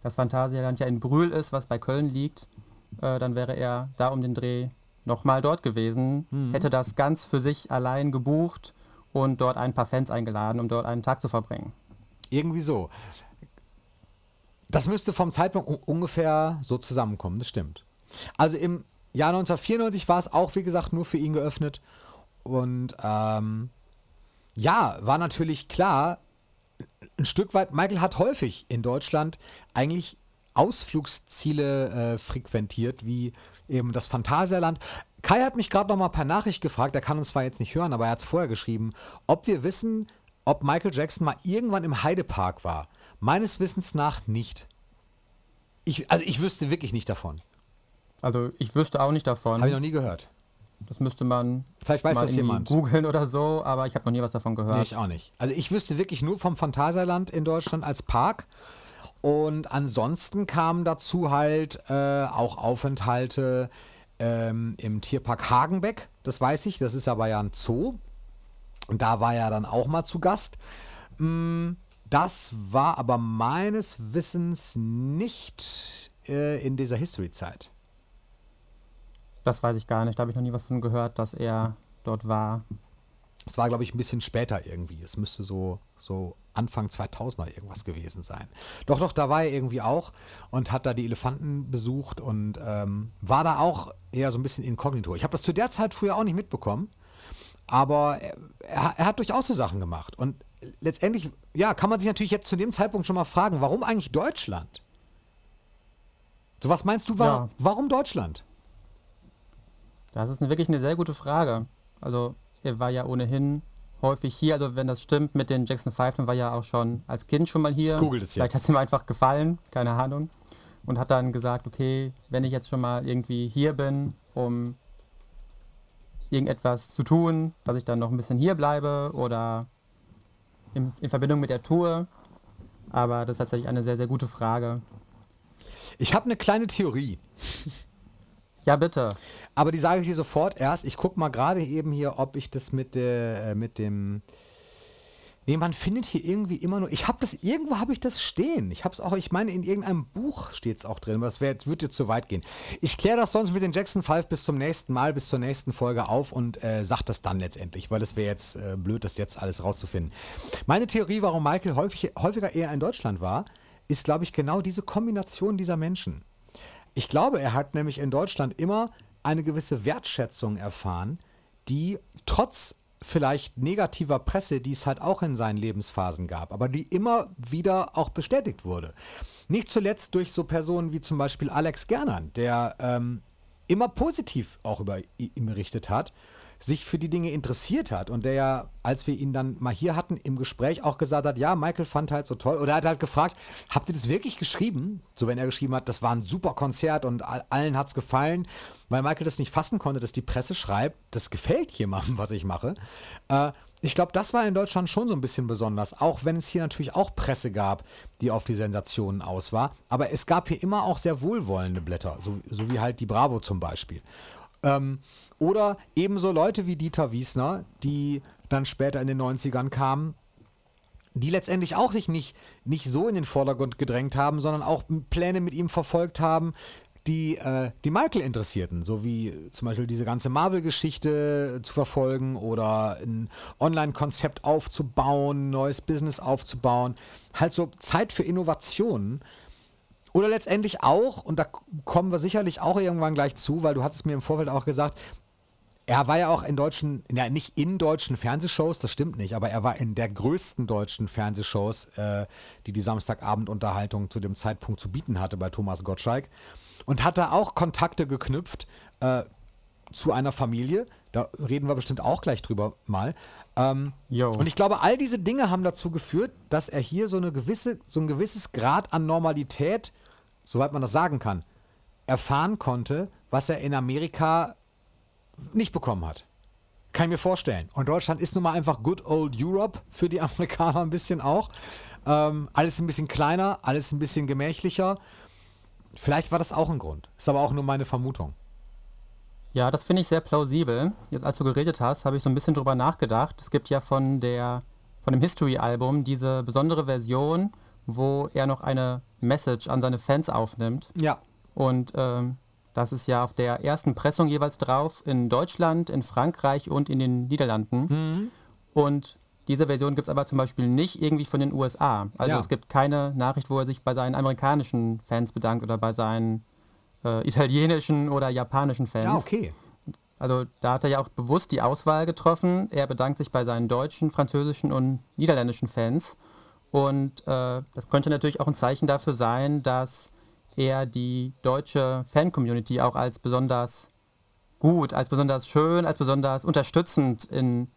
das Phantasialand ja in Brühl ist, was bei Köln liegt. Äh, dann wäre er da um den Dreh nochmal dort gewesen, hätte das ganz für sich allein gebucht und dort ein paar Fans eingeladen, um dort einen Tag zu verbringen. Irgendwie so. Das müsste vom Zeitpunkt un- ungefähr so zusammenkommen, das stimmt. Also im Jahr 1994 war es auch, wie gesagt, nur für ihn geöffnet. Und ähm, ja, war natürlich klar, ein Stück weit, Michael hat häufig in Deutschland eigentlich Ausflugsziele äh, frequentiert, wie eben das Phantasialand. Kai hat mich gerade noch mal per Nachricht gefragt, er kann uns zwar jetzt nicht hören, aber er hat es vorher geschrieben, ob wir wissen, ob Michael Jackson mal irgendwann im Heidepark war. Meines Wissens nach nicht. Ich, also ich wüsste wirklich nicht davon. Also ich wüsste auch nicht davon. Habe ich noch nie gehört. Das müsste man Vielleicht weiß mal das jemand. googeln oder so, aber ich habe noch nie was davon gehört. Nee, ich auch nicht. Also ich wüsste wirklich nur vom Phantasialand in Deutschland als Park. Und ansonsten kamen dazu halt äh, auch Aufenthalte ähm, im Tierpark Hagenbeck. Das weiß ich. Das ist aber ja ein Zoo. Und da war er dann auch mal zu Gast. Mm, Das war aber meines Wissens nicht äh, in dieser History-Zeit. Das weiß ich gar nicht. Da habe ich noch nie was von gehört, dass er dort war. Es war, glaube ich, ein bisschen später irgendwie. Es müsste so, so Anfang 2000er irgendwas gewesen sein. Doch, doch, da war er irgendwie auch und hat da die Elefanten besucht und ähm, war da auch eher so ein bisschen inkognito. Ich habe das zu der Zeit früher auch nicht mitbekommen, aber er, er, er hat durchaus so Sachen gemacht. Und letztendlich, ja, kann man sich natürlich jetzt zu dem Zeitpunkt schon mal fragen, warum eigentlich Deutschland? So, was meinst du, war, Ja. warum Deutschland? Das ist eine, wirklich eine sehr gute Frage. Also er war ja ohnehin häufig hier. Also wenn das stimmt mit den Jackson 5, dann war ja auch schon als Kind schon mal hier. Es Vielleicht jetzt. hat es ihm einfach gefallen, keine Ahnung. Und hat dann gesagt, okay, wenn ich jetzt schon mal irgendwie hier bin, um irgendetwas zu tun, dass ich dann noch ein bisschen hier bleibe oder in, in Verbindung mit der Tour. Aber das ist tatsächlich eine sehr, sehr gute Frage. Ich habe eine kleine Theorie. [LAUGHS] Ja, bitte. Aber die sage ich dir sofort erst. Ich gucke mal gerade eben hier, ob ich das mit der, äh, mit dem. Nee, man findet hier irgendwie immer nur. Ich habe das, irgendwo habe ich das stehen. Ich habe es auch, ich meine, in irgendeinem Buch steht es auch drin, das wär, jetzt- wird jetzt zu weit gehen. Ich kläre das sonst mit den Jackson 5 bis zum nächsten Mal, bis zur nächsten Folge auf und äh, sag das dann letztendlich, weil es wäre jetzt äh, blöd, das jetzt alles rauszufinden. Meine Theorie, warum Michael häufig, häufiger eher in Deutschland war, ist, glaube ich, genau diese Kombination dieser Menschen. Ich glaube, er hat nämlich in Deutschland immer eine gewisse Wertschätzung erfahren, die trotz vielleicht negativer Presse, die es halt auch in seinen Lebensphasen gab, aber die immer wieder auch bestätigt wurde. Nicht zuletzt durch so Personen wie zum Beispiel Alex Gernand, der ähm, immer positiv auch über ihn berichtet hat, sich für die Dinge interessiert hat und der ja, als wir ihn dann mal hier hatten, im Gespräch auch gesagt hat, ja, Michael fand halt so toll. Oder er hat halt gefragt, habt ihr das wirklich geschrieben? So, wenn er geschrieben hat, das war ein super Konzert und all- allen hat's gefallen, weil Michael das nicht fassen konnte, dass die Presse schreibt, das gefällt jemandem, [LAUGHS] was ich mache. Äh, ich glaube, das war in Deutschland schon so ein bisschen besonders, auch wenn es hier natürlich auch Presse gab, die auf die Sensationen aus war. Aber es gab hier immer auch sehr wohlwollende Blätter, so, so wie halt die Bravo zum Beispiel. Ähm, oder ebenso Leute wie Dieter Wiesner, die dann später in den 90ern kamen, die letztendlich auch sich nicht, nicht so in den Vordergrund gedrängt haben, sondern auch Pläne mit ihm verfolgt haben, die, äh, die Michael interessierten, so wie zum Beispiel diese ganze Marvel-Geschichte zu verfolgen oder ein Online-Konzept aufzubauen, neues Business aufzubauen. Halt so Zeit für Innovationen. Oder letztendlich auch, und da kommen wir sicherlich auch irgendwann gleich zu, weil du hattest mir im Vorfeld auch gesagt, Er war ja auch in deutschen, ja, nicht in deutschen Fernsehshows, das stimmt nicht, aber er war in der größten deutschen Fernsehshows, äh, die die Samstagabendunterhaltung zu dem Zeitpunkt zu bieten hatte bei Thomas Gottschalk. Und hat da auch Kontakte geknüpft äh, zu einer Familie. Da reden wir bestimmt auch gleich drüber mal. Ähm, und ich glaube, all diese Dinge haben dazu geführt, dass er hier so eine gewisse, so ein gewisses Grad an Normalität, soweit man das sagen kann, erfahren konnte, was er in Amerika nicht bekommen hat. Kann ich mir vorstellen. Und Deutschland ist nun mal einfach good old Europe für die [LAUGHS] Amerikaner ein bisschen auch. Ähm, alles ein bisschen kleiner, alles ein bisschen gemächlicher. Vielleicht war das auch ein Grund. Ist aber auch nur meine Vermutung. Ja, das finde ich sehr plausibel. Jetzt, als du geredet hast, habe ich so ein bisschen drüber nachgedacht. Es gibt ja von der von dem History-Album diese besondere Version, wo er noch eine Message an seine Fans aufnimmt. Ja. Und ähm, das ist ja auf der ersten Pressung jeweils drauf in Deutschland, in Frankreich und in den Niederlanden. Und diese Version gibt es aber zum Beispiel nicht irgendwie von den USA. Also Ja. es gibt keine Nachricht, wo er sich bei seinen amerikanischen Fans bedankt oder bei seinen äh, italienischen oder japanischen Fans. Ja, okay. Also da hat er ja auch bewusst die Auswahl getroffen. Er bedankt sich bei seinen deutschen, französischen und niederländischen Fans. Und äh, das könnte natürlich auch ein Zeichen dafür sein, dass er die deutsche Fan-Community auch als besonders gut, als besonders schön, als besonders unterstützend in,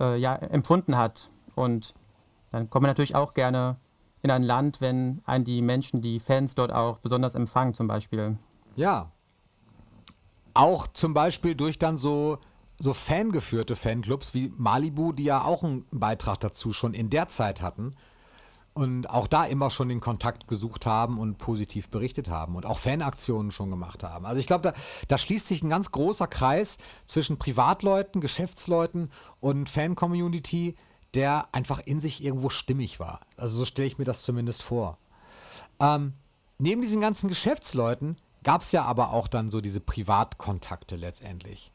äh, ja, empfunden hat. Und dann kommt man natürlich auch gerne in ein Land, wenn einen die Menschen, die Fans dort auch besonders empfangen zum Beispiel. Ja. Auch zum Beispiel durch dann so, so fangeführte Fanclubs wie Malibu, die ja auch einen Beitrag dazu schon in der Zeit hatten. Und auch da immer schon den Kontakt gesucht haben und positiv berichtet haben und auch Fanaktionen schon gemacht haben. Also ich glaube, da, da schließt sich ein ganz großer Kreis zwischen Privatleuten, Geschäftsleuten und Fan-Community, der einfach in sich irgendwo stimmig war. Also so stelle ich mir das zumindest vor. Ähm, neben diesen ganzen Geschäftsleuten gab es ja aber auch dann so diese Privatkontakte letztendlich.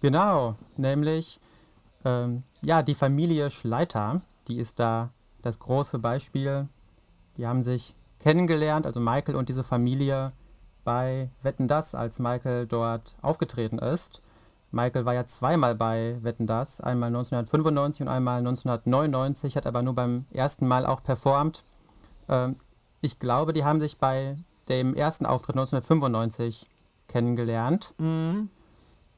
Genau, nämlich ähm, ja, die Familie Schleiter, die ist da das große Beispiel. Die haben sich kennengelernt, also Michael und diese Familie bei Wetten Das, als Michael dort aufgetreten ist. Michael war ja zweimal bei Wetten Das, einmal 1995 und einmal 1999, hat aber nur beim ersten Mal auch performt. Ähm, ich glaube, die haben sich bei dem ersten Auftritt 1995 kennengelernt.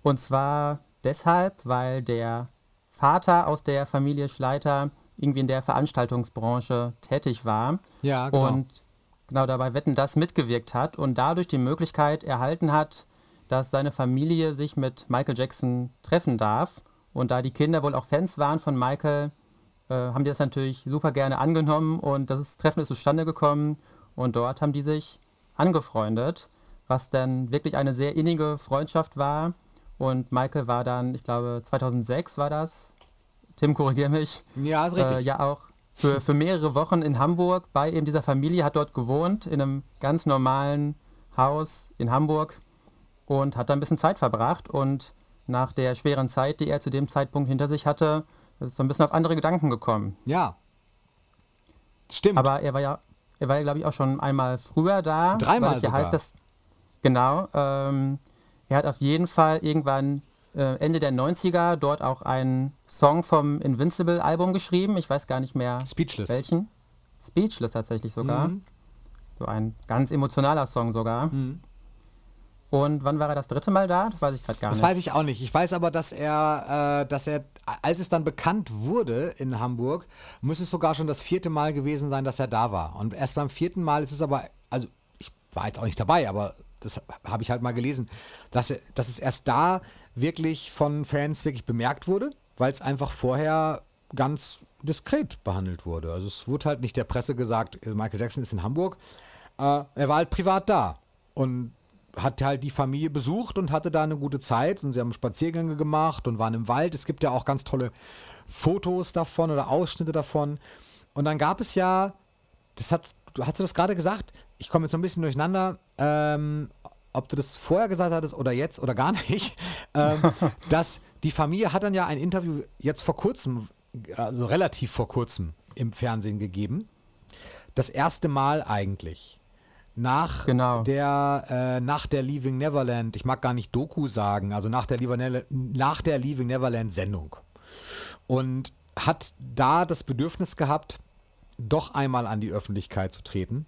Und zwar deshalb, weil der Vater aus der Familie Schleiter irgendwie in der Veranstaltungsbranche tätig war Ja, genau. und genau dabei Wetten das mitgewirkt hat und dadurch die Möglichkeit erhalten hat, dass seine Familie sich mit Michael Jackson treffen darf. Und da die Kinder wohl auch Fans waren von Michael, äh, haben die das natürlich super gerne angenommen und das ist, Treffen ist zustande gekommen und dort haben die sich angefreundet, was dann wirklich eine sehr innige Freundschaft war. Und Michael war dann, ich glaube 2006 war das, Tim korrigier mich, ja, ist richtig. äh, ja auch für, für mehrere Wochen in Hamburg bei eben dieser Familie, hat dort gewohnt, in einem ganz normalen Haus in Hamburg und hat da ein bisschen Zeit verbracht und nach der schweren Zeit, die er zu dem Zeitpunkt hinter sich hatte, ist so ein bisschen auf andere Gedanken gekommen. ja. Stimmt. Aber er war ja, er war ja, glaube ich, auch schon einmal früher da. Dreimal es ja sogar. heißt, dass, genau. Ähm, er hat auf jeden Fall irgendwann Ende der 90er dort auch einen Song vom Invincible-Album geschrieben. Ich weiß gar nicht mehr Speechless. welchen. Speechless tatsächlich sogar. Mhm. So ein ganz emotionaler Song sogar. Mhm. Und wann war er das dritte Mal da? Das weiß ich gerade gar Das nicht. weiß ich auch nicht. Ich weiß aber, dass er, äh, dass er, als es dann bekannt wurde in Hamburg, muss es sogar schon das vierte Mal gewesen sein, dass er da war. Und erst beim vierten Mal ist es aber, also ich war jetzt auch nicht dabei, aber das habe ich halt mal gelesen, dass, er, dass es erst da wirklich von Fans wirklich bemerkt wurde, weil es einfach vorher ganz diskret behandelt wurde. Also es wurde halt nicht der Presse gesagt, Michael Jackson ist in Hamburg. Äh, er war halt privat da und hat halt die Familie besucht und hatte da eine gute Zeit und sie haben Spaziergänge gemacht und waren im Wald. Es gibt ja auch ganz tolle Fotos davon oder Ausschnitte davon. Und dann gab es ja, das hat, hast du das gerade gesagt? Ich komme jetzt so ein bisschen durcheinander, ähm, ob du das vorher gesagt hattest oder jetzt oder gar nicht. [LAUGHS] Ähm, dass die Familie hat dann ja ein Interview jetzt vor kurzem, also relativ vor kurzem im Fernsehen gegeben. Das erste Mal eigentlich nach Genau. der äh, nach der Leaving Neverland, ich mag gar nicht Doku sagen, also nach der Leaving, nach der Leaving Neverland Sendung. Und hat da das Bedürfnis gehabt, doch einmal an die Öffentlichkeit zu treten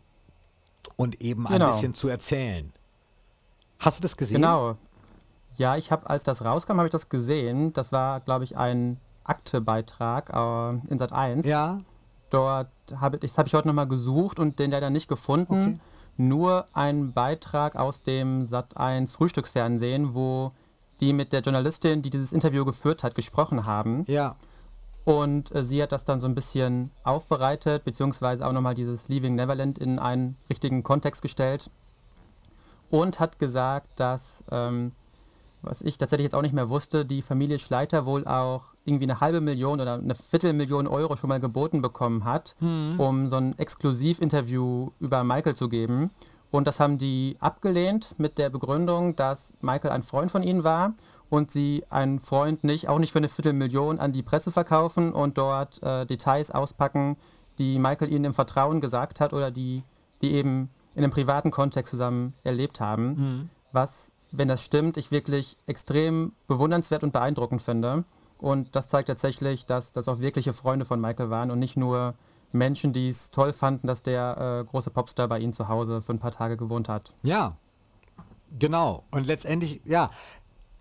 und eben ein Genau. bisschen zu erzählen. Hast du das gesehen? Genau. Ja, ich habe, als das rauskam, habe ich das gesehen. Das war, glaube ich, ein Aktebeitrag äh, in Sat 1. Ja. Dort habe ich, das habe ich heute nochmal gesucht und den leider nicht gefunden. Okay. Nur ein Beitrag aus dem Sat 1 Frühstücksfernsehen, wo die mit der Journalistin, die dieses Interview geführt hat, gesprochen haben. Ja. Und äh, sie hat das dann so ein bisschen aufbereitet, beziehungsweise auch nochmal dieses Leaving Neverland in einen richtigen Kontext gestellt. Und hat gesagt, dass, ähm, was ich tatsächlich jetzt auch nicht mehr wusste, die Familie Schleiter wohl auch irgendwie eine halbe Million oder eine Viertelmillion Euro schon mal geboten bekommen hat, um so ein Exklusivinterview über Michael zu geben. Und das haben die abgelehnt mit der Begründung, dass Michael ein Freund von ihnen war und sie einen Freund nicht, auch nicht für eine Viertelmillion an die Presse verkaufen und dort äh, Details auspacken, die Michael ihnen im Vertrauen gesagt hat oder die, die eben in einem privaten Kontext zusammen erlebt haben. Was, wenn das stimmt, ich wirklich extrem bewundernswert und beeindruckend finde. Und das zeigt tatsächlich, dass das auch wirkliche Freunde von Michael waren und nicht nur Menschen, die es toll fanden, dass der äh, große Popstar bei ihnen zu Hause für ein paar Tage gewohnt hat. Ja, genau. Und letztendlich, ja,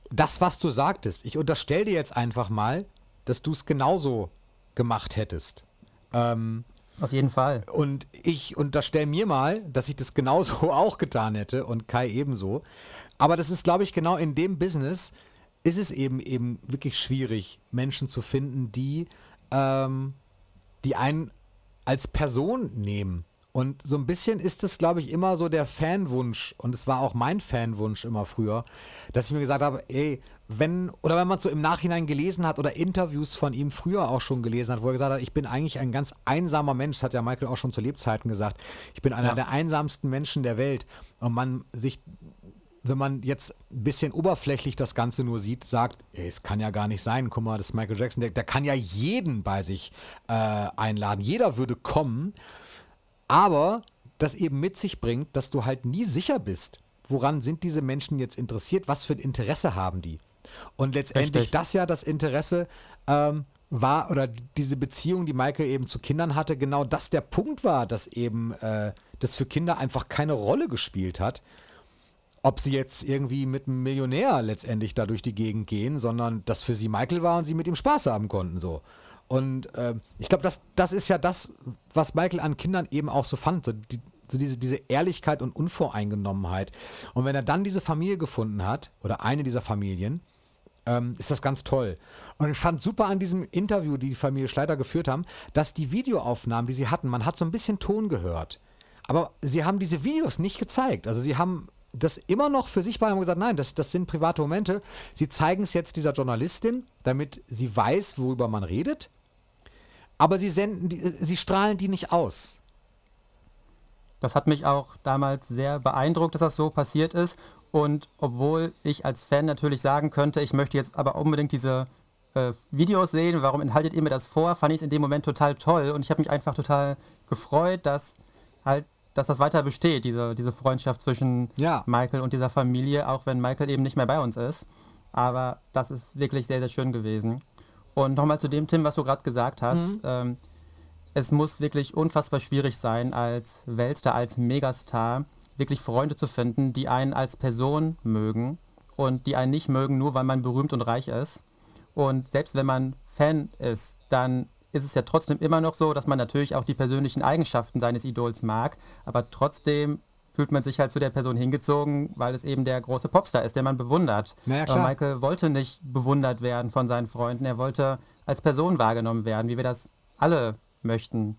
das, was du sagtest, ich unterstelle dir jetzt einfach mal, dass du es genauso gemacht hättest. Ähm, Auf jeden Fall. und ich unterstelle mir mal, dass ich das genauso [LAUGHS] auch getan hätte und Kai ebenso. Aber das ist, glaube ich, genau in dem Business ist es eben eben wirklich schwierig, Menschen zu finden, die, ähm, die einen als Person nehmen. Und so ein bisschen ist es, glaube ich, immer so der Fanwunsch, und es war auch mein Fanwunsch immer früher, dass ich mir gesagt habe, ey, wenn, oder wenn man es so im Nachhinein gelesen hat oder Interviews von ihm früher auch schon gelesen hat, wo er gesagt hat, ich bin eigentlich ein ganz einsamer Mensch, das hat ja Michael auch schon zu Lebzeiten gesagt, ich bin einer Ja. der einsamsten Menschen der Welt. Und man sich wenn man jetzt ein bisschen oberflächlich das Ganze nur sieht, sagt, ey, es kann ja gar nicht sein, guck mal, das ist Michael Jackson, der, der kann ja jeden bei sich äh, einladen. Jeder würde kommen, aber das eben mit sich bringt, dass du halt nie sicher bist, woran sind diese Menschen jetzt interessiert, was für ein Interesse haben die. Und letztendlich Richtig. das ja das Interesse ähm, war, oder diese Beziehung, die Michael eben zu Kindern hatte, genau das der Punkt war, dass eben äh, das für Kinder einfach keine Rolle gespielt hat ob sie jetzt irgendwie mit einem Millionär letztendlich da durch die Gegend gehen, sondern dass für sie Michael war und sie mit ihm Spaß haben konnten so. Und ähm, ich glaube, das, das ist ja das, was Michael an Kindern eben auch so fand, so, die, so diese, diese Ehrlichkeit und Unvoreingenommenheit. Und wenn er dann diese Familie gefunden hat, oder eine dieser Familien, ähm, ist das ganz toll. Und ich fand super an diesem Interview, die die Familie Schleider geführt haben, dass die Videoaufnahmen, die sie hatten, man hat so ein bisschen Ton gehört. Aber sie haben diese Videos nicht gezeigt. Also sie haben das immer noch für sich bei haben gesagt, nein, das, das sind private Momente. Sie zeigen es jetzt dieser Journalistin, damit sie weiß, worüber man redet. Aber sie senden, die, sie strahlen die nicht aus. Das hat mich auch damals sehr beeindruckt, dass das so passiert ist. Und obwohl ich als Fan natürlich sagen könnte, ich möchte jetzt aber unbedingt diese äh, Videos sehen, warum enthaltet ihr mir das vor, fand ich es in dem Moment total toll. Und ich habe mich einfach total gefreut, dass halt, dass das weiter besteht, diese, diese Freundschaft zwischen Ja. Michael und dieser Familie, auch wenn Michael eben nicht mehr bei uns ist. Aber das ist wirklich sehr, sehr schön gewesen. Und nochmal zu dem, Tim, was du gerade gesagt hast. Ähm, es muss wirklich unfassbar schwierig sein, als Weltstar, als Megastar, wirklich Freunde zu finden, die einen als Person mögen und die einen nicht mögen, nur weil man berühmt und reich ist. Und selbst wenn man Fan ist, dann ist es ja trotzdem immer noch so, dass man natürlich auch die persönlichen Eigenschaften seines Idols mag, aber trotzdem fühlt man sich halt zu der Person hingezogen, weil es eben der große Popstar ist, der man bewundert. Na ja, Aber klar. Michael wollte nicht bewundert werden von seinen Freunden, er wollte als Person wahrgenommen werden, wie wir das alle möchten.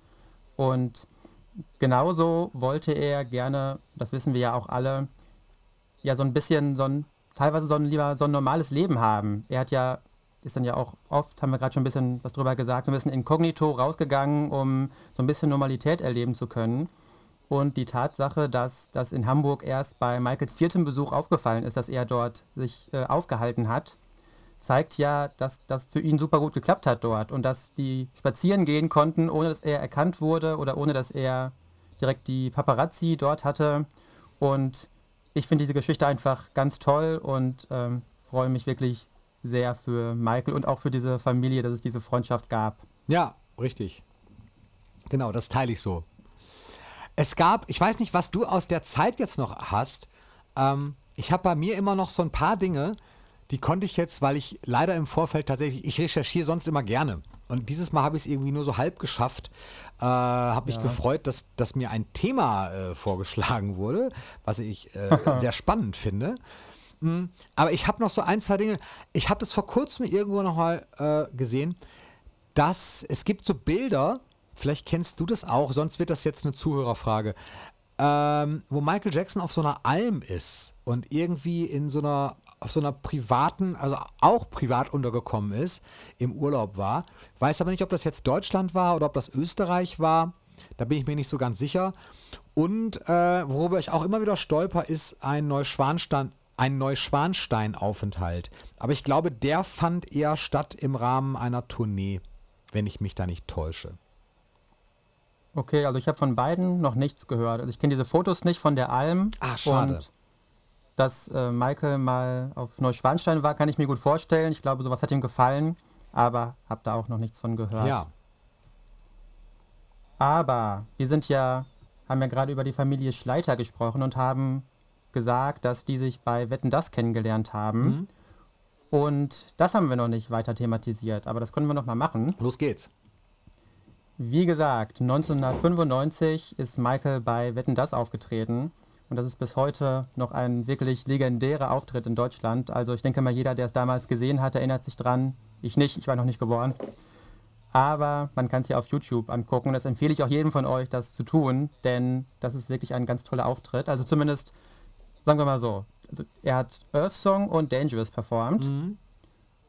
Und genauso wollte er gerne, das wissen wir ja auch alle, ja so ein bisschen so ein, teilweise so ein lieber so ein normales Leben haben. Er hat ja, ist dann ja auch oft, haben wir gerade schon ein bisschen was drüber gesagt, so ein bisschen inkognito rausgegangen, um so ein bisschen Normalität erleben zu können. Und die Tatsache, dass das in Hamburg erst bei Michaels viertem Besuch aufgefallen ist, dass er dort sich äh, aufgehalten hat, zeigt ja, dass das für ihn super gut geklappt hat dort und dass die spazieren gehen konnten, ohne dass er erkannt wurde oder ohne dass er direkt die Paparazzi dort hatte. Und ich finde diese Geschichte einfach ganz toll und ähm, freue mich wirklich sehr für Michael und auch für diese Familie, dass es diese Freundschaft gab. Ja, richtig. Genau, das teile ich so. Es gab, ich weiß nicht, was du aus der Zeit jetzt noch hast. Ähm, ich habe bei mir immer noch so ein paar Dinge, die konnte ich jetzt, weil ich leider im Vorfeld tatsächlich, ich recherchiere sonst immer gerne. Und dieses Mal habe ich es irgendwie nur so halb geschafft. Äh, habe mich Ja. gefreut, dass, dass mir ein Thema äh, vorgeschlagen wurde, was ich äh, [LAUGHS] sehr spannend finde. Mm, Aber ich habe noch so ein, zwei Dinge. Ich habe das vor kurzem irgendwo noch mal äh, gesehen, dass es gibt so Bilder, vielleicht kennst du das auch, sonst wird das jetzt eine Zuhörerfrage, ähm, wo Michael Jackson auf so einer Alm ist und irgendwie in so einer auf so einer privaten, also auch privat untergekommen ist, im Urlaub war. Weiß aber nicht, ob das jetzt Deutschland war oder ob das Österreich war. Da bin ich mir nicht so ganz sicher. Und äh, worüber ich auch immer wieder stolper, ist ein Neuschwanstein, ein Neuschwanstein-Aufenthalt. Aber ich glaube, der fand eher statt im Rahmen einer Tournee, wenn ich mich da nicht täusche. Okay, also ich habe von beiden noch nichts gehört. Also ich kenne diese Fotos nicht von der Alm. Ah, schade. Und dass äh, Michael mal auf Neuschwanstein war, kann ich mir gut vorstellen. Ich glaube, sowas hat ihm gefallen, aber habe da auch noch nichts von gehört. Ja, Aber wir sind ja, haben ja gerade über die Familie Schleiter gesprochen und haben gesagt, dass die sich bei Wetten das kennengelernt haben. Mhm. Und das haben wir noch nicht weiter thematisiert, aber das können wir noch mal machen. los geht's. Wie gesagt, 1995 ist Michael bei Wetten das aufgetreten. Und das ist bis heute noch ein wirklich legendärer Auftritt in Deutschland. Also ich denke mal, jeder, der es damals gesehen hat, erinnert sich dran. Ich nicht, ich war noch nicht geboren. Aber man kann es ja auf YouTube angucken. Das empfehle ich auch jedem von euch, das zu tun, denn das ist wirklich ein ganz toller Auftritt. Also zumindest, sagen wir mal so, also er hat Earth Song und Dangerous performt.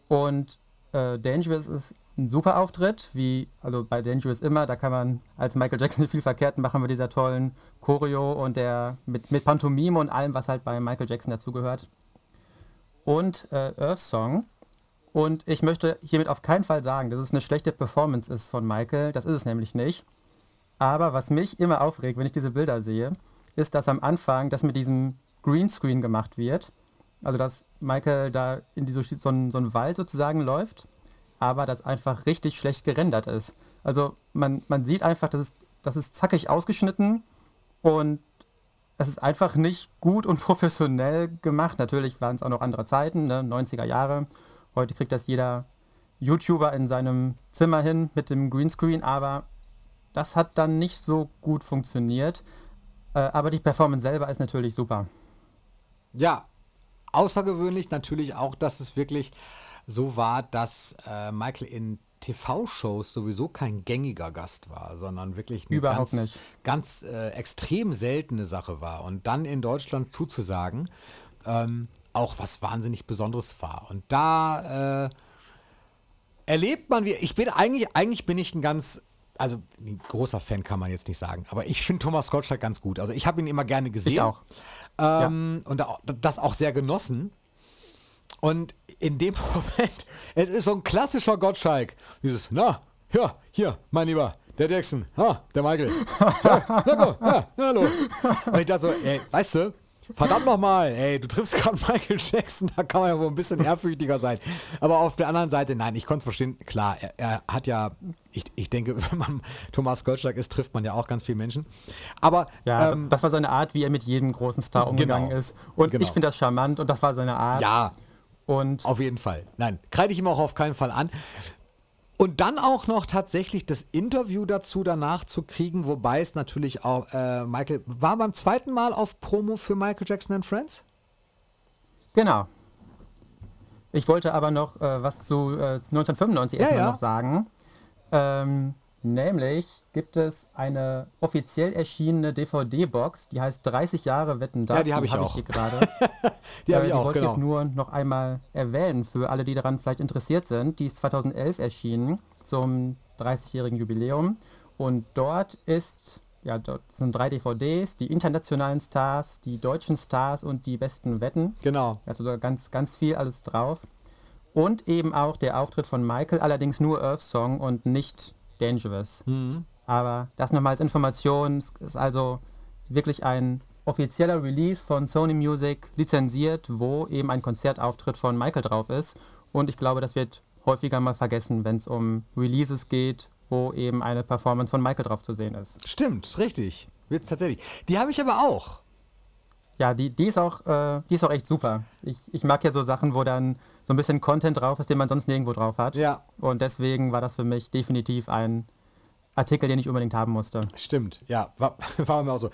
Und äh, Dangerous ist ein super Auftritt, wie also bei Dangerous immer, da kann man als Michael Jackson [LAUGHS] viel verkehrt machen mit dieser tollen Choreo und der mit, mit Pantomime und allem, was halt bei Michael Jackson dazugehört. Und äh, Earth Song. Und ich möchte hiermit auf keinen Fall sagen, dass es eine schlechte Performance ist von Michael. Das ist es nämlich nicht. Aber was mich immer aufregt, wenn ich diese Bilder sehe, ist, dass am Anfang das mit diesem Greenscreen gemacht wird. Also, dass Michael da in die, so, so einen Wald sozusagen läuft, aber das einfach richtig schlecht gerendert ist. Also, man, man sieht einfach, das ist, das ist zackig ausgeschnitten und es ist einfach nicht gut und [LAUGHS] professionell gemacht. Natürlich waren es auch noch andere Zeiten, ne? 90er Jahre. Heute kriegt das jeder YouTuber in seinem Zimmer hin mit dem Greenscreen, aber das hat dann nicht so gut funktioniert. Äh, aber die Performance selber ist natürlich super. Ja, außergewöhnlich natürlich auch, dass es wirklich so war, dass äh, Michael in TV-Shows sowieso kein gängiger Gast war, sondern wirklich eine Überhaupt ganz, nicht. ganz äh, extrem seltene Sache war. Und dann in Deutschland zuzusagen, ähm, auch was wahnsinnig Besonderes war. Und da äh, erlebt man, wie ich bin eigentlich, eigentlich bin ich ein ganz, also ein großer Fan kann man jetzt nicht sagen, aber ich finde Thomas Gottschalk ganz gut. Also ich habe ihn immer gerne gesehen. Ich auch. Ähm, Und da, das auch sehr genossen. Und in dem [LAUGHS] Moment, es ist so ein klassischer Gottschalk. Dieses, na, ja, hier, mein Lieber, der Jackson, ha, der Michael. Ja, na, go, ja, na, hallo. Und ich dachte so, ey, weißt du, verdammt nochmal, ey, du triffst gerade [LAUGHS] Michael Jackson, da kann man ja wohl ein bisschen ehrfürchtiger sein. Aber auf der anderen Seite, nein, ich konnte es verstehen, klar, er, er hat ja, ich, ich denke, [LAUGHS] wenn man Thomas Gottschalk ist, trifft man ja auch ganz viele Menschen. Aber, Ja, ähm, das war seine Art, wie er mit jedem großen Star umgegangen Genau. ist. Und Genau. ich finde das charmant und das war seine Art. ja, Und Auf jeden Fall. Nein, kreide ich ihm auch auf keinen Fall an. Und dann auch noch tatsächlich das Interview dazu danach zu kriegen, wobei es natürlich auch, äh, Michael, war beim zweiten Mal auf Promo für Michael Jackson and Friends? Genau. Ich wollte aber noch äh, was zu äh, 1995 Ja, erstmal ja. noch sagen. Ähm, nämlich gibt es eine offiziell erschienene DVD-Box, die heißt 30 Jahre Wetten das. Ja, die habe ich auch. hier gerade. [LAUGHS] Die habe Äh, ich auch, wollte ich genau. jetzt nur noch einmal erwähnen für alle, die daran vielleicht interessiert sind. Die ist 2011 erschienen zum 30-jährigen Jubiläum. Und dort ist, ja, dort sind drei DVDs, die internationalen Stars, die deutschen Stars und die besten Wetten. Genau. Also da ganz, ganz viel alles drauf. Und eben auch der Auftritt von Michael, allerdings nur Earth Song und nicht Dangerous. Mhm. Aber das nochmal als Information, es ist also wirklich ein offizieller Release von Sony Music lizenziert, wo eben ein Konzertauftritt von Michael drauf ist. Und ich glaube, das wird häufiger mal vergessen, wenn es um Releases geht, wo eben eine Performance von Michael drauf zu sehen ist. Stimmt, richtig. Wird tatsächlich. Die habe ich aber auch. Ja, die, die, ist auch, äh, die ist auch echt super. Ich, ich mag ja so Sachen, wo dann so ein bisschen Content drauf ist, den man sonst nirgendwo drauf hat. Ja. Und deswegen war das für mich definitiv ein Artikel, den ich unbedingt haben musste. Stimmt, ja, [LAUGHS] war, war mir auch so.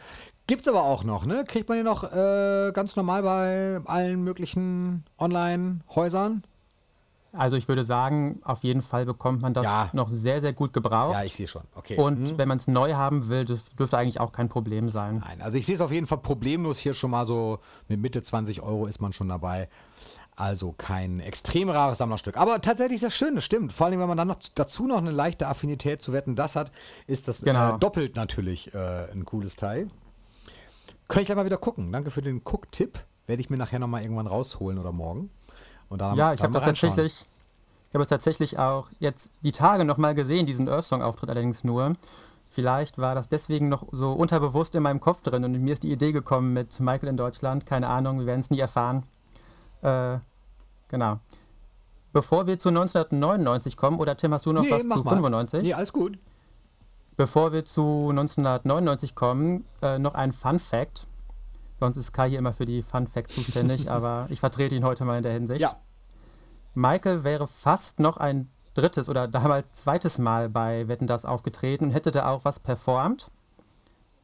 Gibt's aber auch noch, ne? Kriegt man den noch äh, ganz normal bei allen möglichen Online-Häusern? Also ich würde sagen, auf jeden Fall bekommt man das Ja. noch sehr, sehr gut gebraucht. Ja, ich sehe schon. Okay. Und Hm. wenn man es neu haben will, das dürfte eigentlich auch kein Problem sein. Nein, also ich sehe es auf jeden Fall problemlos hier schon mal so mit Mitte 20 Euro ist man schon dabei. Also kein extrem rares Sammlerstück. Aber tatsächlich sehr schön, das stimmt. Vor allem, wenn man dann noch dazu noch eine leichte Affinität zu Wetten das hat, ist das Genau. äh, doppelt natürlich äh, ein cooles Teil. Könnte ich gleich mal wieder gucken. Danke für den Guck-Tipp. Werde ich mir nachher nochmal irgendwann rausholen oder morgen. Und dann, Ja, ich habe das tatsächlich, ich habe es tatsächlich auch jetzt die Tage nochmal gesehen, diesen Earthsong-Auftritt allerdings nur. Vielleicht war das deswegen noch so unterbewusst in meinem Kopf drin und mir ist die Idee gekommen mit Michael in Deutschland. Keine Ahnung, wir werden es nie erfahren. Äh, genau. Bevor wir zu 1999 kommen, oder Tim, hast du noch Nee, was mach zu mal. 95? Nee, alles gut. Bevor wir zu 1999 kommen, äh, noch ein Fun Fact. Sonst ist Kai hier immer für die Fun Facts zuständig, [LAUGHS] aber ich vertrete ihn heute mal in der Hinsicht. Ja. Michael wäre fast noch ein drittes oder damals zweites Mal bei Wetten das aufgetreten und hätte da auch was performt.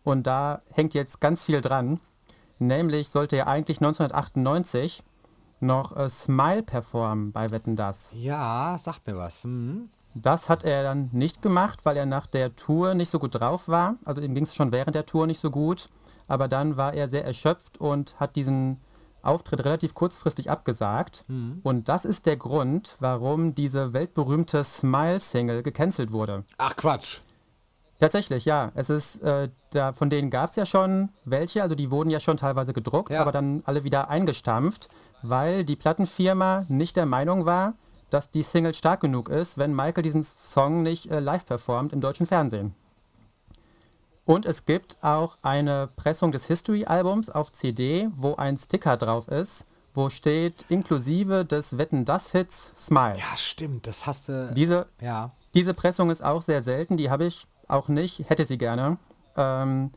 Und da hängt jetzt ganz viel dran. Nämlich sollte er eigentlich 1998 noch äh, Smile performen bei Wetten das. Ja, sagt mir was. Hm. Das hat er dann nicht gemacht, weil er nach der Tour nicht so gut drauf war. Also ihm ging es schon während der Tour nicht so gut. Aber dann war er sehr erschöpft und hat diesen Auftritt relativ kurzfristig abgesagt. Und das ist der Grund, warum diese weltberühmte Smile-Single gecancelt wurde. Ach Quatsch. Tatsächlich, ja. Es ist, äh, da, von denen gab es ja schon welche, also die wurden ja schon teilweise gedruckt, Ja. aber dann alle wieder eingestampft, weil die Plattenfirma nicht der Meinung war, dass die Single stark genug ist, wenn Michael diesen Song nicht äh, live performt im deutschen Fernsehen. Und es gibt auch eine Pressung des History-Albums auf CD, wo ein Sticker drauf ist, wo steht inklusive des Wetten das Hits Smile. Ja, stimmt. Das hast du. Diese, ja. diese Pressung ist auch sehr selten, die habe ich auch nicht, hätte sie gerne, ähm,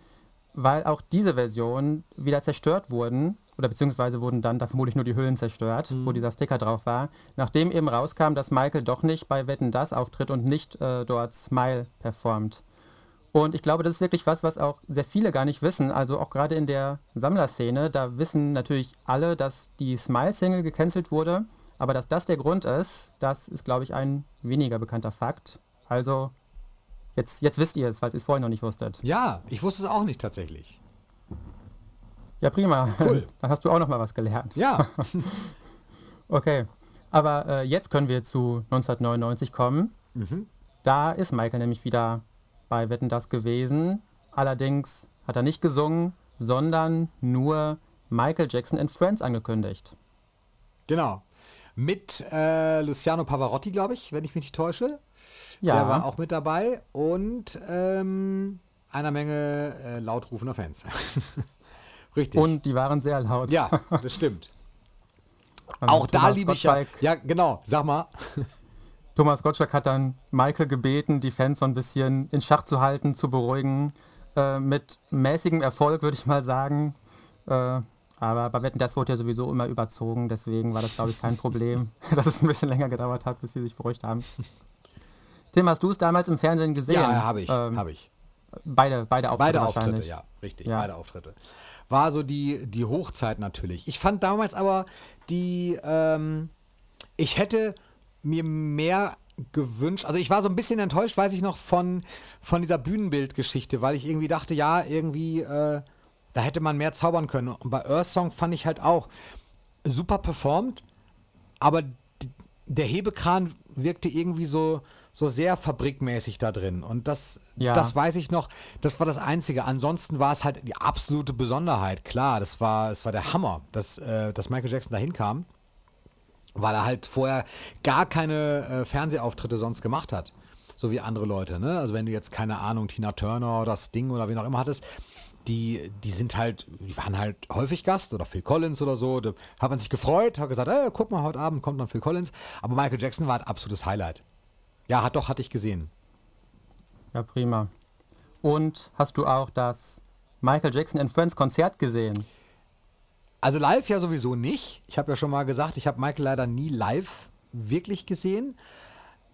weil auch diese Versionen wieder zerstört wurden, oder beziehungsweise wurden dann da vermutlich nur die Hüllen zerstört, wo dieser Sticker drauf war, nachdem eben rauskam, dass Michael doch nicht bei Wetten das auftritt und nicht äh, dort Smile performt. Und ich glaube, das ist wirklich was, was auch sehr viele gar nicht wissen. Also auch gerade in der Sammlerszene, da wissen natürlich alle, dass die Smile-Single gecancelt wurde. Aber dass das der Grund ist, das ist, glaube ich, ein weniger bekannter Fakt. Also, jetzt, jetzt wisst ihr es, falls ihr es vorher noch nicht wusstet. Ja, ich wusste es auch nicht tatsächlich. Ja, prima. Cool. [LAUGHS] Dann hast du auch noch mal was gelernt. Ja. [LAUGHS] Okay. Aber äh, jetzt können wir zu 1999 kommen. Da ist Michael nämlich wieder bei Wetten das gewesen. Allerdings hat er nicht gesungen, sondern nur Michael Jackson and Friends angekündigt. Genau. Mit äh, Luciano Pavarotti, glaube ich, wenn ich mich nicht täusche. Ja, Der war auch mit dabei und ähm, einer Menge äh, lautrufender Fans. [LAUGHS] Richtig. und die waren sehr laut. ja, [LAUGHS] das stimmt. Auch da liebe ich ja. Ja, genau. Sag mal. Thomas Gottschalk hat dann Michael gebeten, die Fans so ein bisschen in Schach zu halten, zu beruhigen. Äh, mit mäßigem Erfolg, würde ich mal sagen. Äh, aber bei Wetten, das wurde ja sowieso immer überzogen. Deswegen war das, glaube ich, kein Problem, [LAUGHS] dass es ein bisschen länger gedauert hat, bis sie sich beruhigt haben. [LAUGHS] Tim, hast du es damals im Fernsehen gesehen? Ja, habe ich. Ähm, habe ich. Beide, beide Auftritte Beide. Auftritte, ja, richtig, Ja. beide Auftritte. War so die, die Hochzeit natürlich. Ich fand damals aber die, ähm, ich hätte mir mehr gewünscht, also ich war so ein bisschen enttäuscht, weiß ich noch, von, von dieser Bühnenbildgeschichte, weil ich irgendwie dachte, ja, irgendwie, äh, da hätte man mehr zaubern können. Und bei Earth Song fand ich halt auch super performt, aber der Hebekran wirkte irgendwie so, so sehr fabrikmäßig da drin. Und das, Ja. das weiß ich noch, das war das Einzige. Ansonsten war es halt die absolute Besonderheit. Klar, das war, das war der Hammer, dass, äh, dass Michael Jackson dahin kam, weil er halt vorher gar keine äh, Fernsehauftritte sonst gemacht hat. so wie andere Leute. Ne? Also wenn du jetzt, keine Ahnung, Tina Turner oder Sting oder wen auch immer hattest, die, die sind halt, die waren halt häufig Gast oder Phil Collins oder so. Da hat man sich gefreut, hat gesagt, ey, guck mal, heute Abend kommt dann Phil Collins. Aber Michael Jackson war ein absolutes Highlight. Ja, hat doch, hatte ich gesehen. Ja, prima. Und hast du auch das Michael Jackson and Friends Konzert gesehen? Also live ja sowieso nicht. Ich habe ja schon mal gesagt, ich habe Michael leider nie live wirklich gesehen.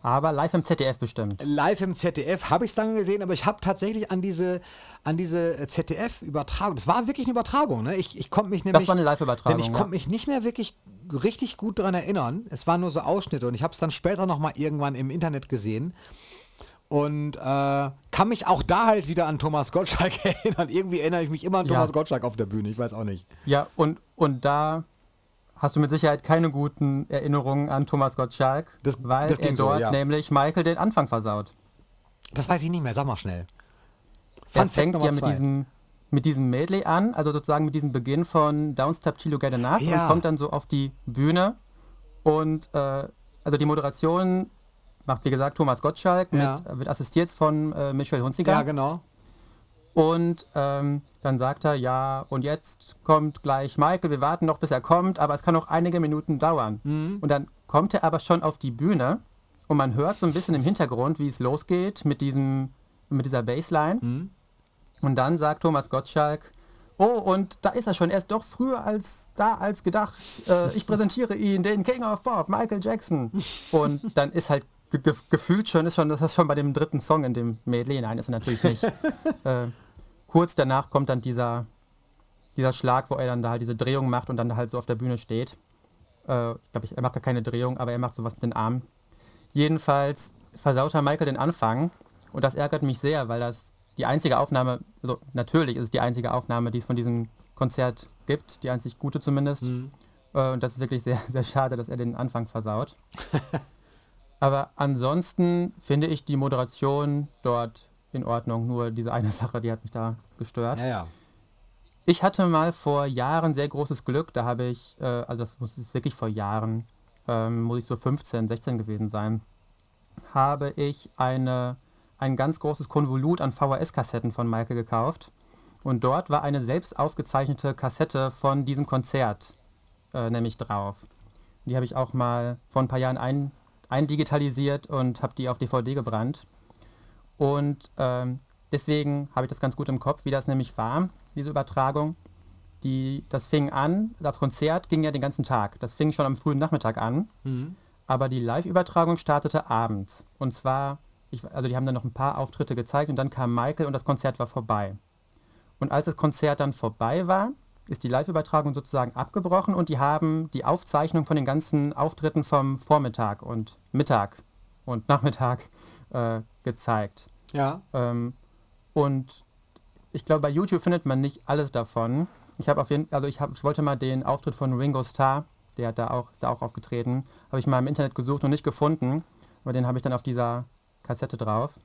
Aber live im ZDF bestimmt. Live im ZDF habe ich es dann gesehen, aber ich habe tatsächlich an diese, an diese ZDF-Übertragung, das war wirklich eine Übertragung, ne? Ich, ich konnte mich nämlich. Das war eine Live-Übertragung. Ich konnte mich nicht mehr wirklich richtig gut daran erinnern. Es waren nur so Ausschnitte und ich habe es dann später nochmal irgendwann im Internet gesehen. Und äh, kann mich auch da halt wieder an Thomas Gottschalk [LAUGHS] erinnern. Irgendwie erinnere ich mich immer an Ja. Thomas Gottschalk auf der Bühne, ich weiß auch nicht. Ja, und, und da hast du mit Sicherheit keine guten Erinnerungen an Thomas Gottschalk, Das- weil das er ging so, dort ja. nämlich Michael den Anfang versaut. Das weiß ich nicht mehr, sag mal schnell. er Fun Fact fängt Nummer ja mit diesem, mit diesem Medley an, also sozusagen mit diesem Beginn von Don't Stop Till You Get Enough Ja. und kommt dann so auf die Bühne und äh, also die Moderation macht wie gesagt Thomas Gottschalk, Ja. mit, wird assistiert von äh, Michel Hunziker. Ja, genau. Und ähm, dann sagt er, ja, und jetzt kommt gleich Michael, wir warten noch, bis er kommt, aber es kann noch einige Minuten dauern. Mhm. Und dann kommt er aber schon auf die Bühne und man hört so ein bisschen im Hintergrund, wie es losgeht mit, diesem, mit dieser Bassline. Mhm. Und dann sagt Thomas Gottschalk, oh, und da ist er schon, er ist doch früher als da als gedacht. Äh, ich präsentiere ihn, den King of Pop, Michael Jackson. [LAUGHS] Und dann ist halt ge ge gefühlt schon, ist schon, das ist schon bei dem dritten Song in dem Medley. Nein, ist er natürlich nicht. [LAUGHS] äh, kurz danach kommt dann dieser, dieser Schlag, wo er dann da halt diese Drehung macht und dann halt so auf der Bühne steht. Äh, ich glaube, er macht gar keine Drehung, aber er macht sowas mit den Armen. Jedenfalls versaut er Michael den Anfang und das ärgert mich sehr, weil das die einzige Aufnahme, also natürlich ist es die einzige Aufnahme, die es von diesem Konzert gibt, die einzig gute zumindest. Äh, und das ist wirklich sehr, [LAUGHS] sehr schade, dass er den Anfang versaut. [LAUGHS] Aber ansonsten finde ich die Moderation dort in Ordnung. Nur diese eine [LAUGHS] Sache, die hat mich da gestört. Ja, ja. Ich hatte mal vor Jahren sehr großes Glück. Da habe ich, äh, also das muss es wirklich vor Jahren, ähm, muss ich so 15, 16 gewesen sein, habe ich eine, ein ganz großes Konvolut an VHS-Kassetten von Michael gekauft. Und dort war eine selbst aufgezeichnete Kassette von diesem Konzert äh, nämlich drauf. Die habe ich auch mal vor ein paar Jahren ein, eindigitalisiert und habe die auf DVD gebrannt. Und ähm, deswegen habe ich das ganz gut im Kopf, wie das nämlich war, diese Übertragung. Die, das fing an, das Konzert ging ja den ganzen Tag. Das fing schon am frühen Nachmittag an. Aber die Live-Übertragung startete abends. Und zwar, ich, also die haben dann noch ein paar Auftritte gezeigt und dann kam Michael und das Konzert war vorbei. Und als das Konzert dann vorbei war, ist die Live-Übertragung sozusagen abgebrochen und die haben die Aufzeichnung von den ganzen Auftritten vom Vormittag und Mittag und Nachmittag äh, gezeigt. Ja. Ähm, und ich glaube, bei YouTube findet man nicht alles davon. Ich habe auf jeden also ich, hab, ich wollte mal den Auftritt von Ringo Starr, der hat da auch, ist da auch aufgetreten, habe ich mal im Internet gesucht und nicht gefunden. Aber den habe ich dann auf dieser Kassette drauf.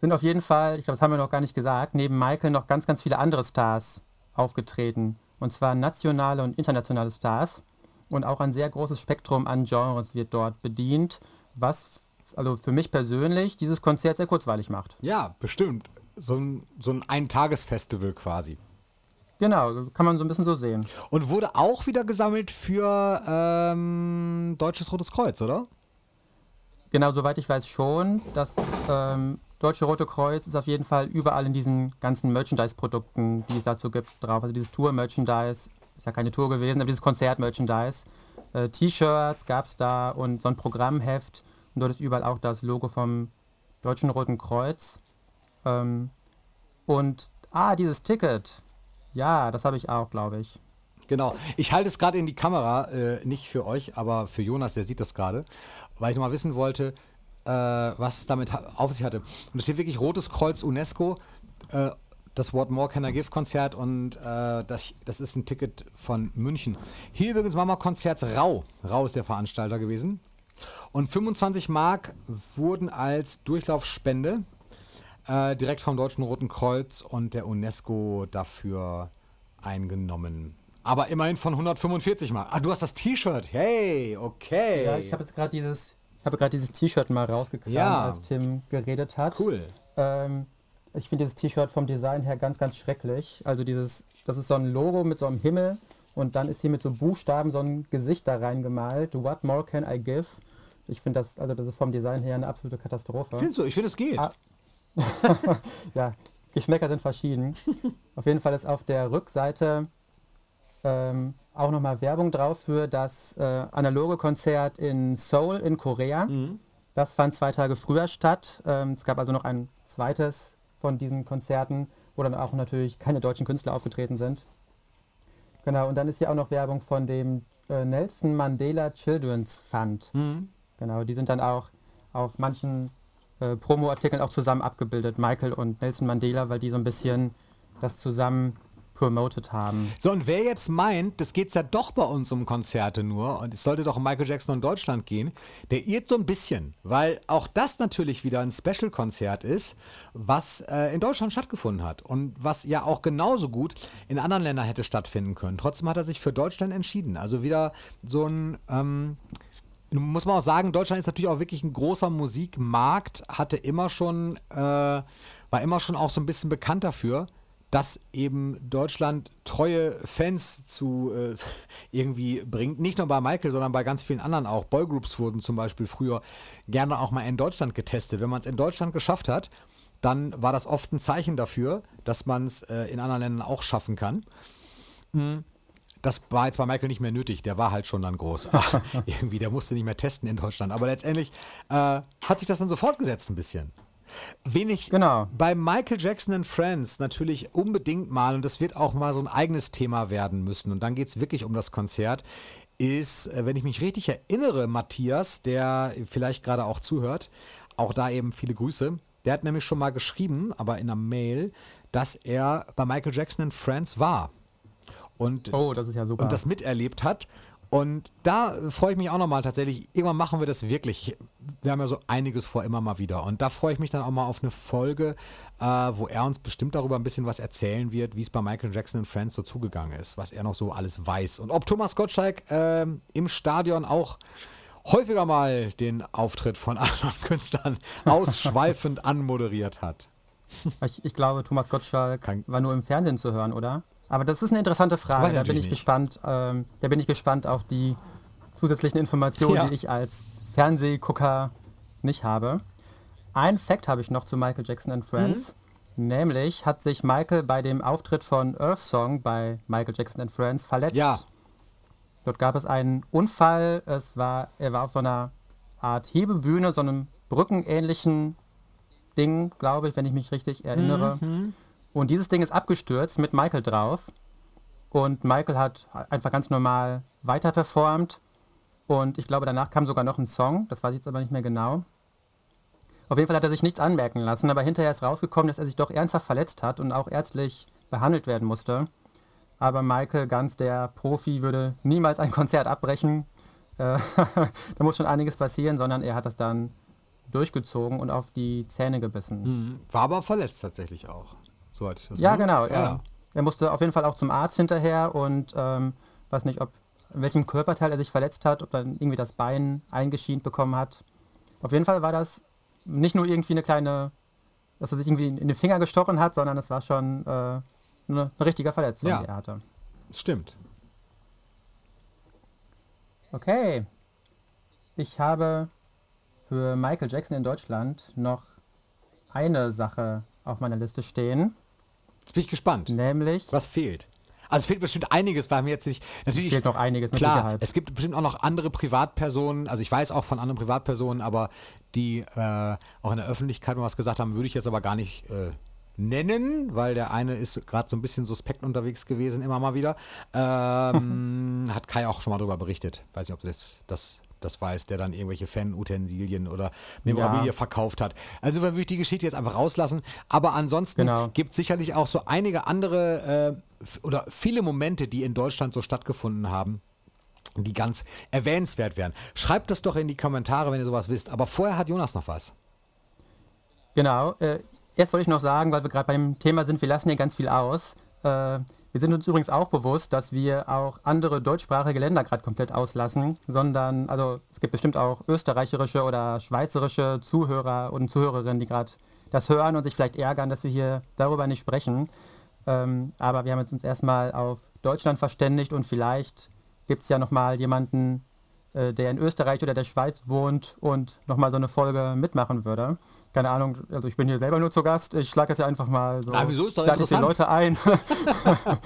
Sind auf jeden Fall, ich glaube, das haben wir noch gar nicht gesagt, neben Michael noch ganz, ganz viele andere Stars aufgetreten. Und zwar nationale und internationale Stars. Und auch ein sehr großes Spektrum an Genres wird dort bedient, was also für mich persönlich dieses Konzert sehr kurzweilig macht. Ja, bestimmt. So ein, so ein Eintagesfestival quasi. Genau, kann man so ein bisschen so sehen. Und wurde auch wieder gesammelt für ähm, Deutsches Rotes Kreuz, oder? Genau, soweit ich weiß schon. Das ähm, Deutsche Rote Kreuz ist auf jeden Fall überall in diesen ganzen Merchandise-Produkten, die es dazu gibt, drauf. Also dieses Tour-Merchandise, ist ja keine Tour gewesen, aber dieses Konzert-Merchandise. Äh, T-Shirts gab es da und so ein Programmheft. Und dort ist überall auch das Logo vom Deutschen Roten Kreuz. Ähm, und, ah, dieses Ticket. Ja, das habe ich auch, glaube ich. Genau. Ich halte es gerade in die Kamera, äh, nicht für euch, aber für Jonas, der sieht das gerade, weil ich noch mal wissen wollte, äh, was es damit auf sich hatte. Und es steht wirklich Rotes Kreuz UNESCO, äh, das What More Can I Give Konzert und äh, das, das ist ein Ticket von München. Hier übrigens war mal Konzert Rau. Rau ist der Veranstalter gewesen. Und 25 Mark wurden als Durchlaufspende äh, direkt vom Deutschen Roten Kreuz und der UNESCO dafür eingenommen. Aber immerhin von 145 Mark. Ah, du hast das T-Shirt. Hey, okay. Ja, ich habe jetzt gerade dieses habe gerade dieses T-Shirt mal rausgekramt, Ja. als Tim geredet hat. Cool. Ähm, ich finde dieses T-Shirt vom Design her ganz, ganz schrecklich. Also dieses, das ist so ein Logo mit so einem Himmel und dann ist hier mit so Buchstaben so ein Gesicht da reingemalt. What more can I give? Ich finde das, also das ist vom Design her eine absolute Katastrophe. Findest du? Ich finde, es geht. Ah. [LAUGHS] Ja, Geschmäcker sind verschieden. auf jeden Fall ist auf der Rückseite ähm, auch nochmal Werbung drauf für das äh, analoge Konzert in Seoul in Korea. Das fand zwei Tage früher statt. Ähm, es gab also noch ein zweites von diesen Konzerten, wo dann auch natürlich keine deutschen Künstler aufgetreten sind. Genau, und dann ist hier auch noch Werbung von dem äh, Nelson Mandela Children's Fund. Genau, die sind dann auch auf manchen äh, Promo-Artikeln auch zusammen abgebildet, Michael und Nelson Mandela, weil die so ein bisschen das zusammen promoted haben. So, und wer jetzt meint, das geht ja doch bei uns um Konzerte nur und es sollte doch um Michael Jackson in Deutschland gehen, der irrt so ein bisschen, weil auch das natürlich wieder ein Special-Konzert ist, was äh, in Deutschland stattgefunden hat und was ja auch genauso gut in anderen Ländern hätte stattfinden können. Trotzdem hat er sich für Deutschland entschieden. Also wieder so ein. Ähm, muss man auch sagen, Deutschland ist natürlich auch wirklich ein großer Musikmarkt, hatte immer schon, äh, war immer schon auch so ein bisschen bekannt dafür, dass eben Deutschland treue Fans zu äh, [LAUGHS] irgendwie bringt. Nicht nur bei Michael, sondern bei ganz vielen anderen auch. Boygroups wurden zum Beispiel früher gerne auch mal in Deutschland getestet. Wenn man es in Deutschland geschafft hat, dann war das oft ein Zeichen dafür, dass man es äh, in anderen Ländern auch schaffen kann. Das war jetzt bei Michael nicht mehr nötig, der war halt schon dann groß. [LAUGHS] Irgendwie, der musste nicht mehr testen in Deutschland. Aber letztendlich äh, hat sich das dann so fortgesetzt ein bisschen. Wen ich Genau. bei Michael Jackson and Friends natürlich unbedingt mal, und das wird auch mal so ein eigenes Thema werden müssen, und dann geht es wirklich um das Konzert, ist, äh, wenn ich mich richtig erinnere, Matthias, der vielleicht gerade auch zuhört, auch da eben viele Grüße, der hat nämlich schon mal geschrieben, aber in einer Mail, dass er bei Michael Jackson and Friends war. Und Oh, das ist ja super. und das miterlebt hat. Und da äh, freue ich mich auch nochmal tatsächlich. Irgendwann machen wir das wirklich. Wir haben ja so einiges vor, immer mal wieder. Und da freue ich mich dann auch mal auf eine Folge, äh, wo er uns bestimmt darüber ein bisschen was erzählen wird, wie es bei Michael Jackson und Friends so zugegangen ist, was er noch so alles weiß. Und ob Thomas Gottschalk ähm, im Stadion auch häufiger mal den Auftritt von [LAUGHS] anderen Künstlern ausschweifend anmoderiert hat. ich, ich glaube, Thomas Gottschalk Kein- war nur im Fernsehen zu hören, oder? Aber das ist eine interessante Frage. Da bin ich nicht. gespannt. Ähm, da bin ich gespannt auf die zusätzlichen Informationen, Ja. die ich als Fernsehgucker nicht habe. Ein Fact habe ich noch zu Michael Jackson and Friends. Mhm. Nämlich hat sich Michael bei dem Auftritt von Earth Song bei Michael Jackson and Friends verletzt. Ja. Dort gab es einen Unfall. Es war, er war auf so einer Art Hebebühne, so einem brückenähnlichen Ding, glaube ich, wenn ich mich richtig erinnere. Und dieses Ding ist abgestürzt mit Michael drauf. Und Michael hat einfach ganz normal weiter performt. Und ich glaube, danach kam sogar noch ein Song. Das weiß ich jetzt aber nicht mehr genau. Auf jeden Fall hat er sich nichts anmerken lassen, aber hinterher ist rausgekommen, dass er sich doch ernsthaft verletzt hat und auch ärztlich behandelt werden musste. Aber Michael, ganz der Profi, würde niemals ein [LAUGHS] Konzert abbrechen. Äh, [LAUGHS] da muss schon einiges passieren, sondern er hat das dann durchgezogen und auf die Zähne gebissen. War aber verletzt tatsächlich auch. So hatte ich das Ja, genau. Ja. Er, er musste auf jeden Fall auch zum Arzt hinterher und ähm, weiß nicht, ob in welchem Körperteil er sich verletzt hat, ob dann irgendwie das Bein eingeschient bekommen hat. Auf jeden Fall war das nicht nur irgendwie eine kleine, dass er sich irgendwie in den Finger gestochen hat, sondern es war schon äh, eine, eine richtige Verletzung, Ja. die er hatte. Stimmt. Okay. Ich habe für Michael Jackson in Deutschland noch eine Sache auf meiner Liste stehen, Jetzt bin ich gespannt. nämlich Was fehlt? Also es fehlt bestimmt einiges, weil mir jetzt nicht. Natürlich. fehlt noch einiges mit Klar, Sicherheit. es gibt bestimmt auch noch andere Privatpersonen, also ich weiß auch von anderen Privatpersonen, aber die äh, auch in der Öffentlichkeit mal was gesagt haben, würde ich jetzt aber gar nicht äh, nennen, weil der eine ist gerade so ein bisschen suspekt unterwegs gewesen, immer mal wieder. Ähm, [LAUGHS] hat Kai auch schon mal darüber berichtet. Weiß nicht, ob du das, das, das weiß, der dann irgendwelche Fan-Utensilien oder Memorabilie Ja. verkauft hat. Also würde ich die Geschichte jetzt einfach rauslassen. Aber ansonsten Genau. gibt es sicherlich auch so einige andere äh, oder viele Momente, die in Deutschland so stattgefunden haben, die ganz erwähnenswert wären. Schreibt das doch in die Kommentare, wenn ihr sowas wisst. Aber vorher hat Jonas noch was. Genau. Äh, jetzt wollte ich noch sagen, weil wir gerade bei dem Thema sind, wir lassen hier ganz viel aus. Äh, wir sind uns übrigens auch bewusst, dass wir auch andere deutschsprachige Länder gerade komplett auslassen, sondern, also es gibt bestimmt auch österreichische oder schweizerische Zuhörer und Zuhörerinnen, die gerade das hören und sich vielleicht ärgern, dass wir hier darüber nicht sprechen. Ähm, aber wir haben uns erstmal auf Deutschland verständigt und vielleicht gibt es ja nochmal jemanden, der in Österreich oder der Schweiz wohnt und nochmal so eine Folge mitmachen würde. Keine Ahnung, also ich bin hier selber nur zu Gast. Ich schlage es ja einfach mal so. Na, wieso ist doch jetzt die interessant. Leute ein. [LAUGHS]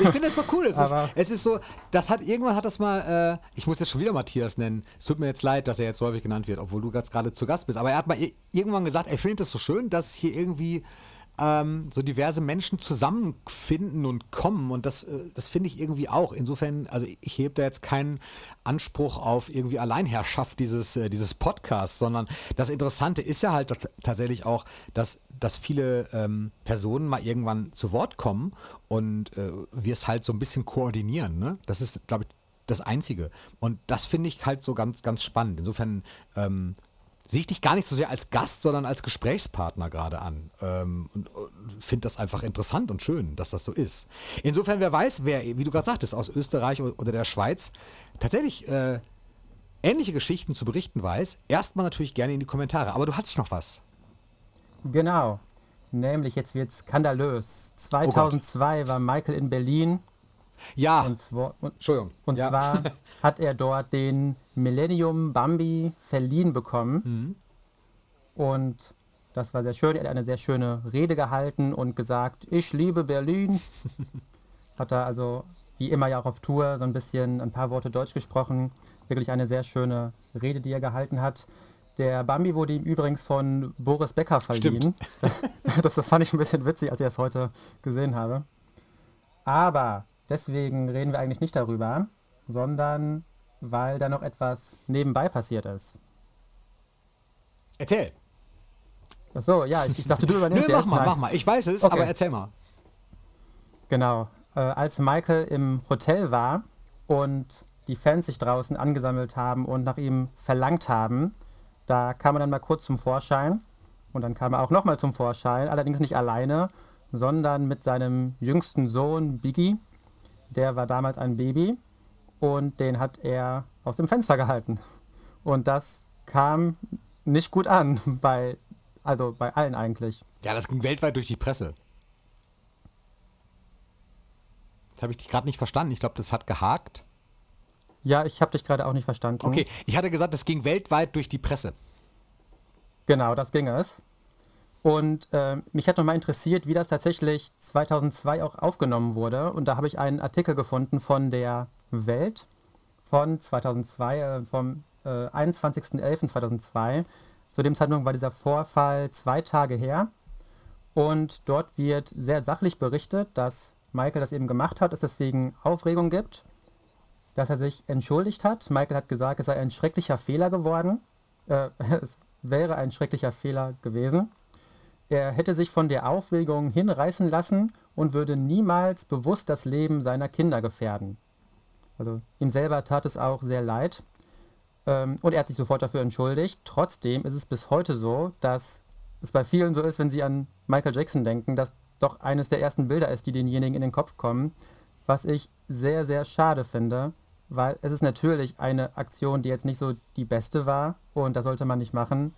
Ich finde es so cool. Es ist, es ist so, das hat irgendwann hat das mal, äh, ich muss jetzt schon wieder Matthias nennen. Es tut mir jetzt leid, dass er jetzt so häufig genannt wird, obwohl du gerade zu Gast bist. Aber er hat mal irgendwann gesagt, er findet es so schön, dass hier irgendwie ähm, so diverse Menschen zusammenfinden und kommen. Und das, äh, das finde ich irgendwie auch. Insofern, also ich hebe da jetzt keinen Anspruch auf irgendwie Alleinherrschaft dieses, äh, dieses Podcasts, sondern das Interessante ist ja halt tatsächlich auch, dass, dass viele ähm, Personen mal irgendwann zu Wort kommen und äh, wir es halt so ein bisschen koordinieren. Ne? Das ist, glaube ich, das Einzige. Und das finde ich halt so ganz, ganz spannend. Insofern ähm, sehe ich dich gar nicht so sehr als Gast, sondern als Gesprächspartner gerade an. Ähm, und, und finde das einfach interessant und schön, dass das so ist. Insofern, wer weiß, wer, wie du gerade sagtest, aus Österreich oder der Schweiz tatsächlich äh, ähnliche Geschichten zu berichten weiß, erstmal natürlich gerne in die Kommentare. Aber du hattest noch was. genau. Nämlich, jetzt wird skandalös. 2002 war Michael in Berlin Ja, und, zwar, und, Entschuldigung. und ja. zwar [LAUGHS] hat er dort den Millennium Bambi verliehen bekommen. Mhm. Und das war sehr schön. Er hat eine sehr schöne Rede gehalten und gesagt, ich liebe Berlin. [LAUGHS] hat er also wie immer ja auch auf Tour so ein bisschen ein paar Worte Deutsch gesprochen. Wirklich eine sehr schöne Rede, die er gehalten hat. Der Bambi wurde ihm übrigens von Boris Becker verliehen. Das, [LAUGHS] das fand ich ein bisschen witzig, als ich das heute gesehen habe. Aber deswegen reden wir eigentlich nicht darüber, sondern weil da noch etwas nebenbei passiert ist. Erzähl. Ach so, ja, ich, ich dachte, du [LAUGHS] Nö, übernimmst mach jetzt mal, mach mal. Ich weiß es, Okay. aber erzähl mal. Genau. Äh, als Michael im Hotel war und die Fans sich draußen angesammelt haben und nach ihm verlangt haben, da kam er dann mal kurz zum Vorschein. Und dann kam er auch nochmal zum Vorschein, allerdings nicht alleine, sondern mit seinem jüngsten Sohn Biggie. Der war damals ein Baby und den hat er aus dem Fenster gehalten. Und das kam nicht gut an [LAUGHS] bei, also bei allen eigentlich. Ja, das ging weltweit durch die Presse. Jetzt habe ich dich gerade nicht verstanden. Ich glaube, das hat gehakt. Ja, ich habe dich gerade auch nicht verstanden. Okay, ich hatte gesagt, das ging weltweit durch die Presse. Genau, das ging es. Und ähm, mich hat nochmal interessiert, wie das tatsächlich 2002 auch aufgenommen wurde. Und da habe ich einen Artikel gefunden von der Welt von 2002, äh, vom äh, 21.11.2002. Zu dem Zeitpunkt war dieser Vorfall zwei Tage her. Und dort wird sehr sachlich berichtet, dass Michael das eben gemacht hat, es deswegen Aufregung gibt, dass er sich entschuldigt hat. Michael hat gesagt, es sei ein schrecklicher Fehler geworden. Äh, [LAUGHS] es wäre ein schrecklicher Fehler gewesen. Er hätte sich von der Aufregung hinreißen lassen und würde niemals bewusst das Leben seiner Kinder gefährden. Also ihm selber tat es auch sehr leid. Ähm, und er hat sich sofort dafür entschuldigt. Trotzdem ist es bis heute so, dass es bei vielen so ist, wenn sie an Michael Jackson denken, dass doch eines der ersten Bilder ist, die denjenigen in den Kopf kommen. Was ich sehr, sehr schade finde, weil es ist natürlich eine Aktion, die jetzt nicht so die beste war und das sollte man nicht machen.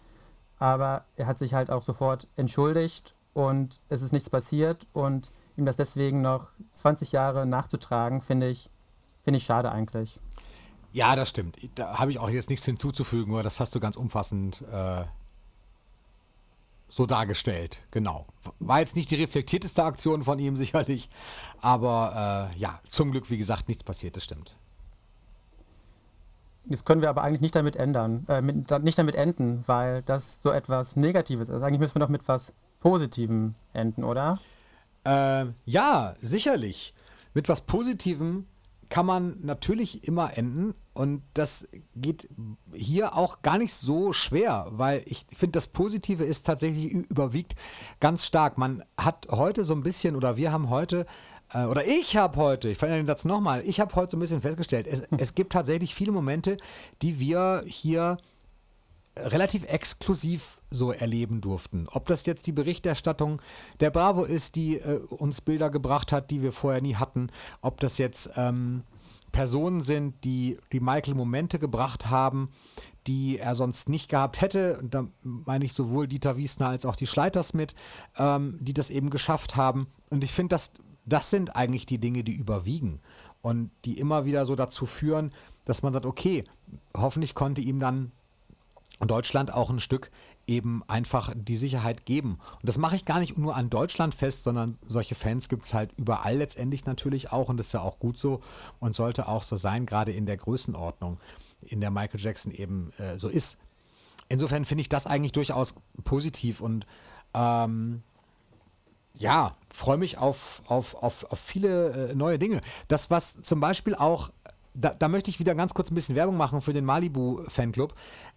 Aber er hat sich halt auch sofort entschuldigt und es ist nichts passiert und ihm das deswegen noch 20 Jahre nachzutragen, finde ich, finde ich schade eigentlich. Ja, das stimmt. Da habe ich auch jetzt nichts hinzuzufügen, aber das hast du ganz umfassend äh, so dargestellt. Genau. War jetzt nicht die reflektierteste Aktion von ihm [LAUGHS] sicherlich, aber äh, ja, zum Glück, wie gesagt, nichts passiert, das stimmt. Jetzt können wir aber eigentlich nicht damit ändern, äh, mit, nicht damit enden, weil das so etwas Negatives ist. Eigentlich müssen wir doch mit was Positivem enden, oder? Äh, ja, sicherlich. Mit was Positivem kann man natürlich immer enden und das geht hier auch gar nicht so schwer, weil ich finde, das Positive ist tatsächlich überwiegt ganz stark. Man hat heute so ein bisschen oder wir haben heute äh, oder ich habe heute, ich verändere den Satz nochmal, ich habe heute so ein bisschen festgestellt, es, es gibt tatsächlich viele Momente, die wir hier relativ exklusiv so erleben durften. Ob das jetzt die Berichterstattung der Bravo ist, die äh, uns Bilder gebracht hat, die wir vorher nie hatten, ob das jetzt ähm, Personen sind, die die Michael Momente gebracht haben, die er sonst nicht gehabt hätte. Und da meine ich sowohl Dieter Wiesner als auch die Schleiters mit, ähm, die das eben geschafft haben. Und ich finde, das, das sind eigentlich die Dinge, die überwiegen und die immer wieder so dazu führen, dass man sagt, okay, hoffentlich konnte ihm dann Deutschland auch ein Stück eben einfach die Sicherheit geben. Und das mache ich gar nicht nur an Deutschland fest, sondern solche Fans gibt es halt überall letztendlich natürlich auch und das ist ja auch gut so und sollte auch so sein, gerade in der Größenordnung, in der Michael Jackson eben äh, so ist. Insofern finde ich das eigentlich durchaus positiv und ähm, ja, freue mich auf, auf, auf, auf viele äh, neue Dinge. Das, was zum Beispiel auch da, da, möchte ich wieder ganz kurz ein bisschen Werbung machen für den Malibu-Fanclub,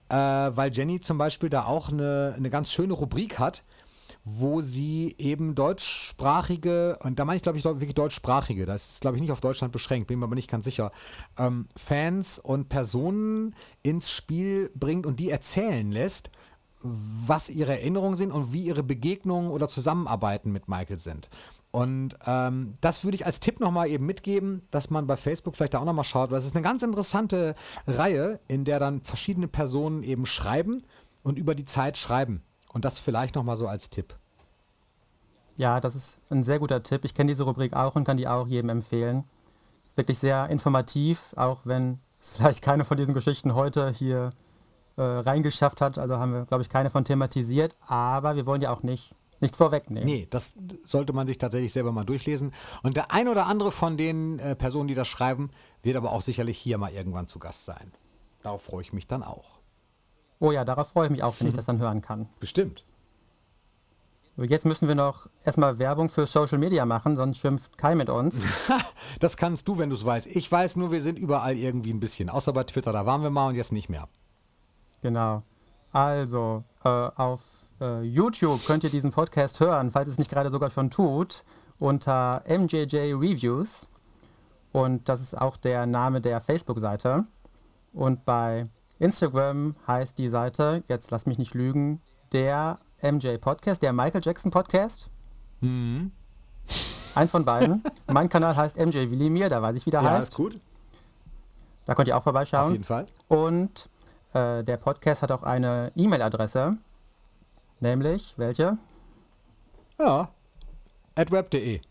äh, weil Jenny zum Beispiel da auch eine, eine ganz schöne Rubrik hat, wo sie eben deutschsprachige, und da meine ich glaube ich wirklich deutschsprachige, das ist glaube ich nicht auf Deutschland beschränkt, bin mir aber nicht ganz sicher, ähm, Fans und Personen ins Spiel bringt und die erzählen lässt, was ihre Erinnerungen sind und wie ihre Begegnungen oder Zusammenarbeiten mit Michael sind. Und ähm, das würde ich als Tipp nochmal eben mitgeben, dass man bei Facebook vielleicht da auch nochmal schaut. Das ist eine ganz interessante Reihe, in der dann verschiedene Personen eben schreiben und über die Zeit schreiben. Und das vielleicht nochmal so als Tipp. Ja, das ist ein sehr guter Tipp. Ich kenne diese Rubrik auch und kann die auch jedem empfehlen. Ist wirklich sehr informativ, auch wenn es [LAUGHS] vielleicht keine von diesen Geschichten heute hier äh, reingeschafft hat. Also haben wir, glaube ich, keine von thematisiert. Aber wir wollen ja auch nicht nichts vorwegnehmen. Nee, das sollte man sich tatsächlich selber mal durchlesen. Und der ein oder andere von den äh, Personen, die das schreiben, wird aber auch sicherlich hier mal irgendwann zu Gast sein. Darauf freue ich mich dann auch. Oh ja, darauf freue ich mich auch, wenn ich [LAUGHS] das dann hören kann. Bestimmt. Jetzt müssen wir noch erstmal Werbung für Social Media machen, sonst schimpft Kai mit uns. [LAUGHS] das kannst du, wenn du es weißt. Ich weiß nur, wir sind überall irgendwie ein bisschen. Außer bei Twitter, da waren wir mal und jetzt nicht mehr. Genau. Also, äh, auf äh, YouTube könnt ihr diesen Podcast hören, falls es nicht gerade sogar schon tut, unter MJJ Reviews. Und das ist auch der Name der Facebook-Seite. Und bei Instagram heißt die Seite, jetzt lass mich nicht lügen, der MJ Podcast, der Michael Jackson Podcast. Mhm. Eins von beiden. [LAUGHS] mein Kanal heißt MJ Willimir, da weiß ich, wie der ja, heißt. Ist gut. Da könnt ihr auch vorbeischauen. Auf jeden Fall. Und äh, der Podcast hat auch eine E-Mail-Adresse. Nämlich, welche? Ja, atweb.de.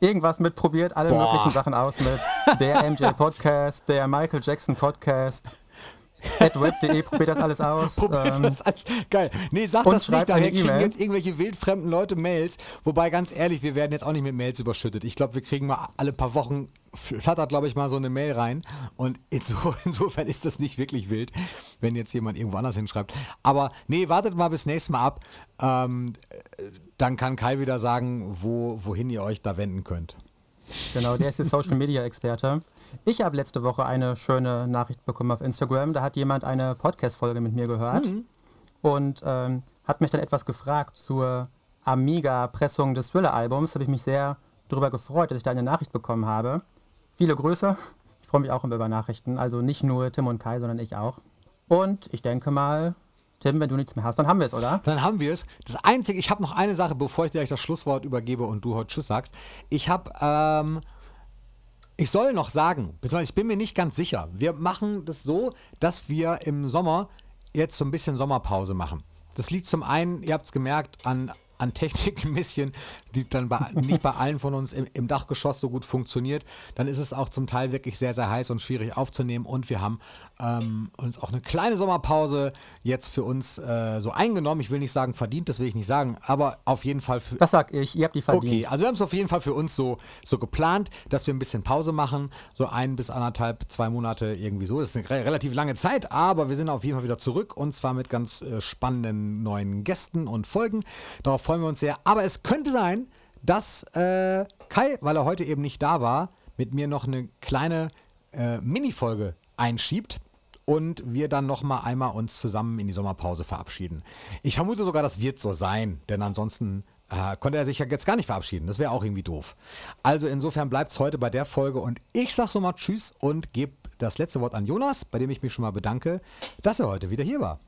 Irgendwas mit probiert alle Boah. möglichen Sachen aus mit [LAUGHS] der MJ Podcast, der Michael Jackson Podcast. web.de, probiert das alles aus. Probiert ähm, das [LAUGHS] alles. Geil. Nee, sag das nicht, daher kriegen e jetzt irgendwelche wildfremden Leute Mails. Wobei, ganz ehrlich, wir werden jetzt auch nicht mit Mails überschüttet. Ich glaube, wir kriegen mal alle paar Wochen, flattert, glaube ich, mal so eine Mail rein. Und inso, [LAUGHS] insofern ist das nicht wirklich wild, wenn jetzt jemand irgendwo anders hinschreibt. Aber nee, wartet mal bis nächstes Mal ab. Ähm, dann kann Kai wieder sagen, wo, wohin ihr euch da wenden könnt. Genau, der ist der Social Media Experte. Ich habe letzte Woche eine schöne Nachricht bekommen auf Instagram. Da hat jemand eine Podcast-Folge mit mir gehört mhm. und ähm, hat mich dann etwas gefragt zur Amiga-Pressung des Thriller-Albums. Habe ich mich sehr darüber gefreut, dass ich da eine Nachricht bekommen habe. Viele Grüße. Ich freue mich auch immer über Nachrichten. Also nicht nur Tim und Kai, sondern ich auch. Und ich denke mal, Tim, wenn du nichts mehr hast, dann haben wir es, oder? Dann haben wir es. Das Einzige, ich habe noch eine Sache, bevor ich dir gleich das Schlusswort übergebe und du heute Tschüss sagst. Ich habe ähm, ich soll noch sagen, ich bin mir nicht ganz sicher. Wir machen das so, dass wir im Sommer jetzt so ein bisschen Sommerpause machen. Das liegt zum einen, ihr habt es gemerkt, an an Technik ein bisschen, die dann bei, nicht bei allen von uns im, im, Dachgeschoss so gut funktioniert, dann ist es auch zum Teil wirklich sehr, sehr heiß und schwierig aufzunehmen. Und wir haben ähm, uns auch eine kleine Sommerpause jetzt für uns äh, so eingenommen. Ich will nicht sagen verdient, das will ich nicht sagen, aber auf jeden Fall für. Das sag ich, ihr habt die verdient. Okay, also wir haben es auf jeden Fall für uns so, so geplant, dass wir ein bisschen Pause machen, so ein bis anderthalb, zwei Monate irgendwie so. Das ist eine relativ lange Zeit, aber wir sind auf jeden Fall wieder zurück und zwar mit ganz äh, spannenden neuen Gästen und Folgen. Darauf freuen wir uns sehr. Aber es könnte sein, dass äh, Kai, weil er heute eben nicht da war, mit mir noch eine kleine äh, Mini-Folge einschiebt und wir dann noch mal einmal uns zusammen in die Sommerpause verabschieden. Ich vermute sogar, das wird so sein, denn ansonsten äh, konnte er sich ja jetzt gar nicht verabschieden. Das wäre auch irgendwie doof. Also insofern bleibt es heute bei der Folge und ich sag so mal Tschüss und gebe das letzte Wort an Jonas, bei dem ich mich schon mal bedanke, dass er heute wieder hier war.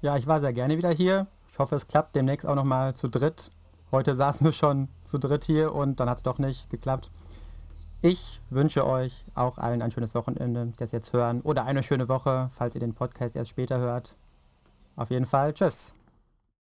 Ja, ich war sehr gerne wieder hier. Ich hoffe, es klappt demnächst auch nochmal zu dritt. Heute saßen wir schon zu dritt hier und dann hat es doch nicht geklappt. Ich wünsche euch auch allen ein schönes Wochenende, das jetzt hören, oder eine schöne Woche, falls ihr den Podcast erst später hört. Auf jeden Fall, tschüss.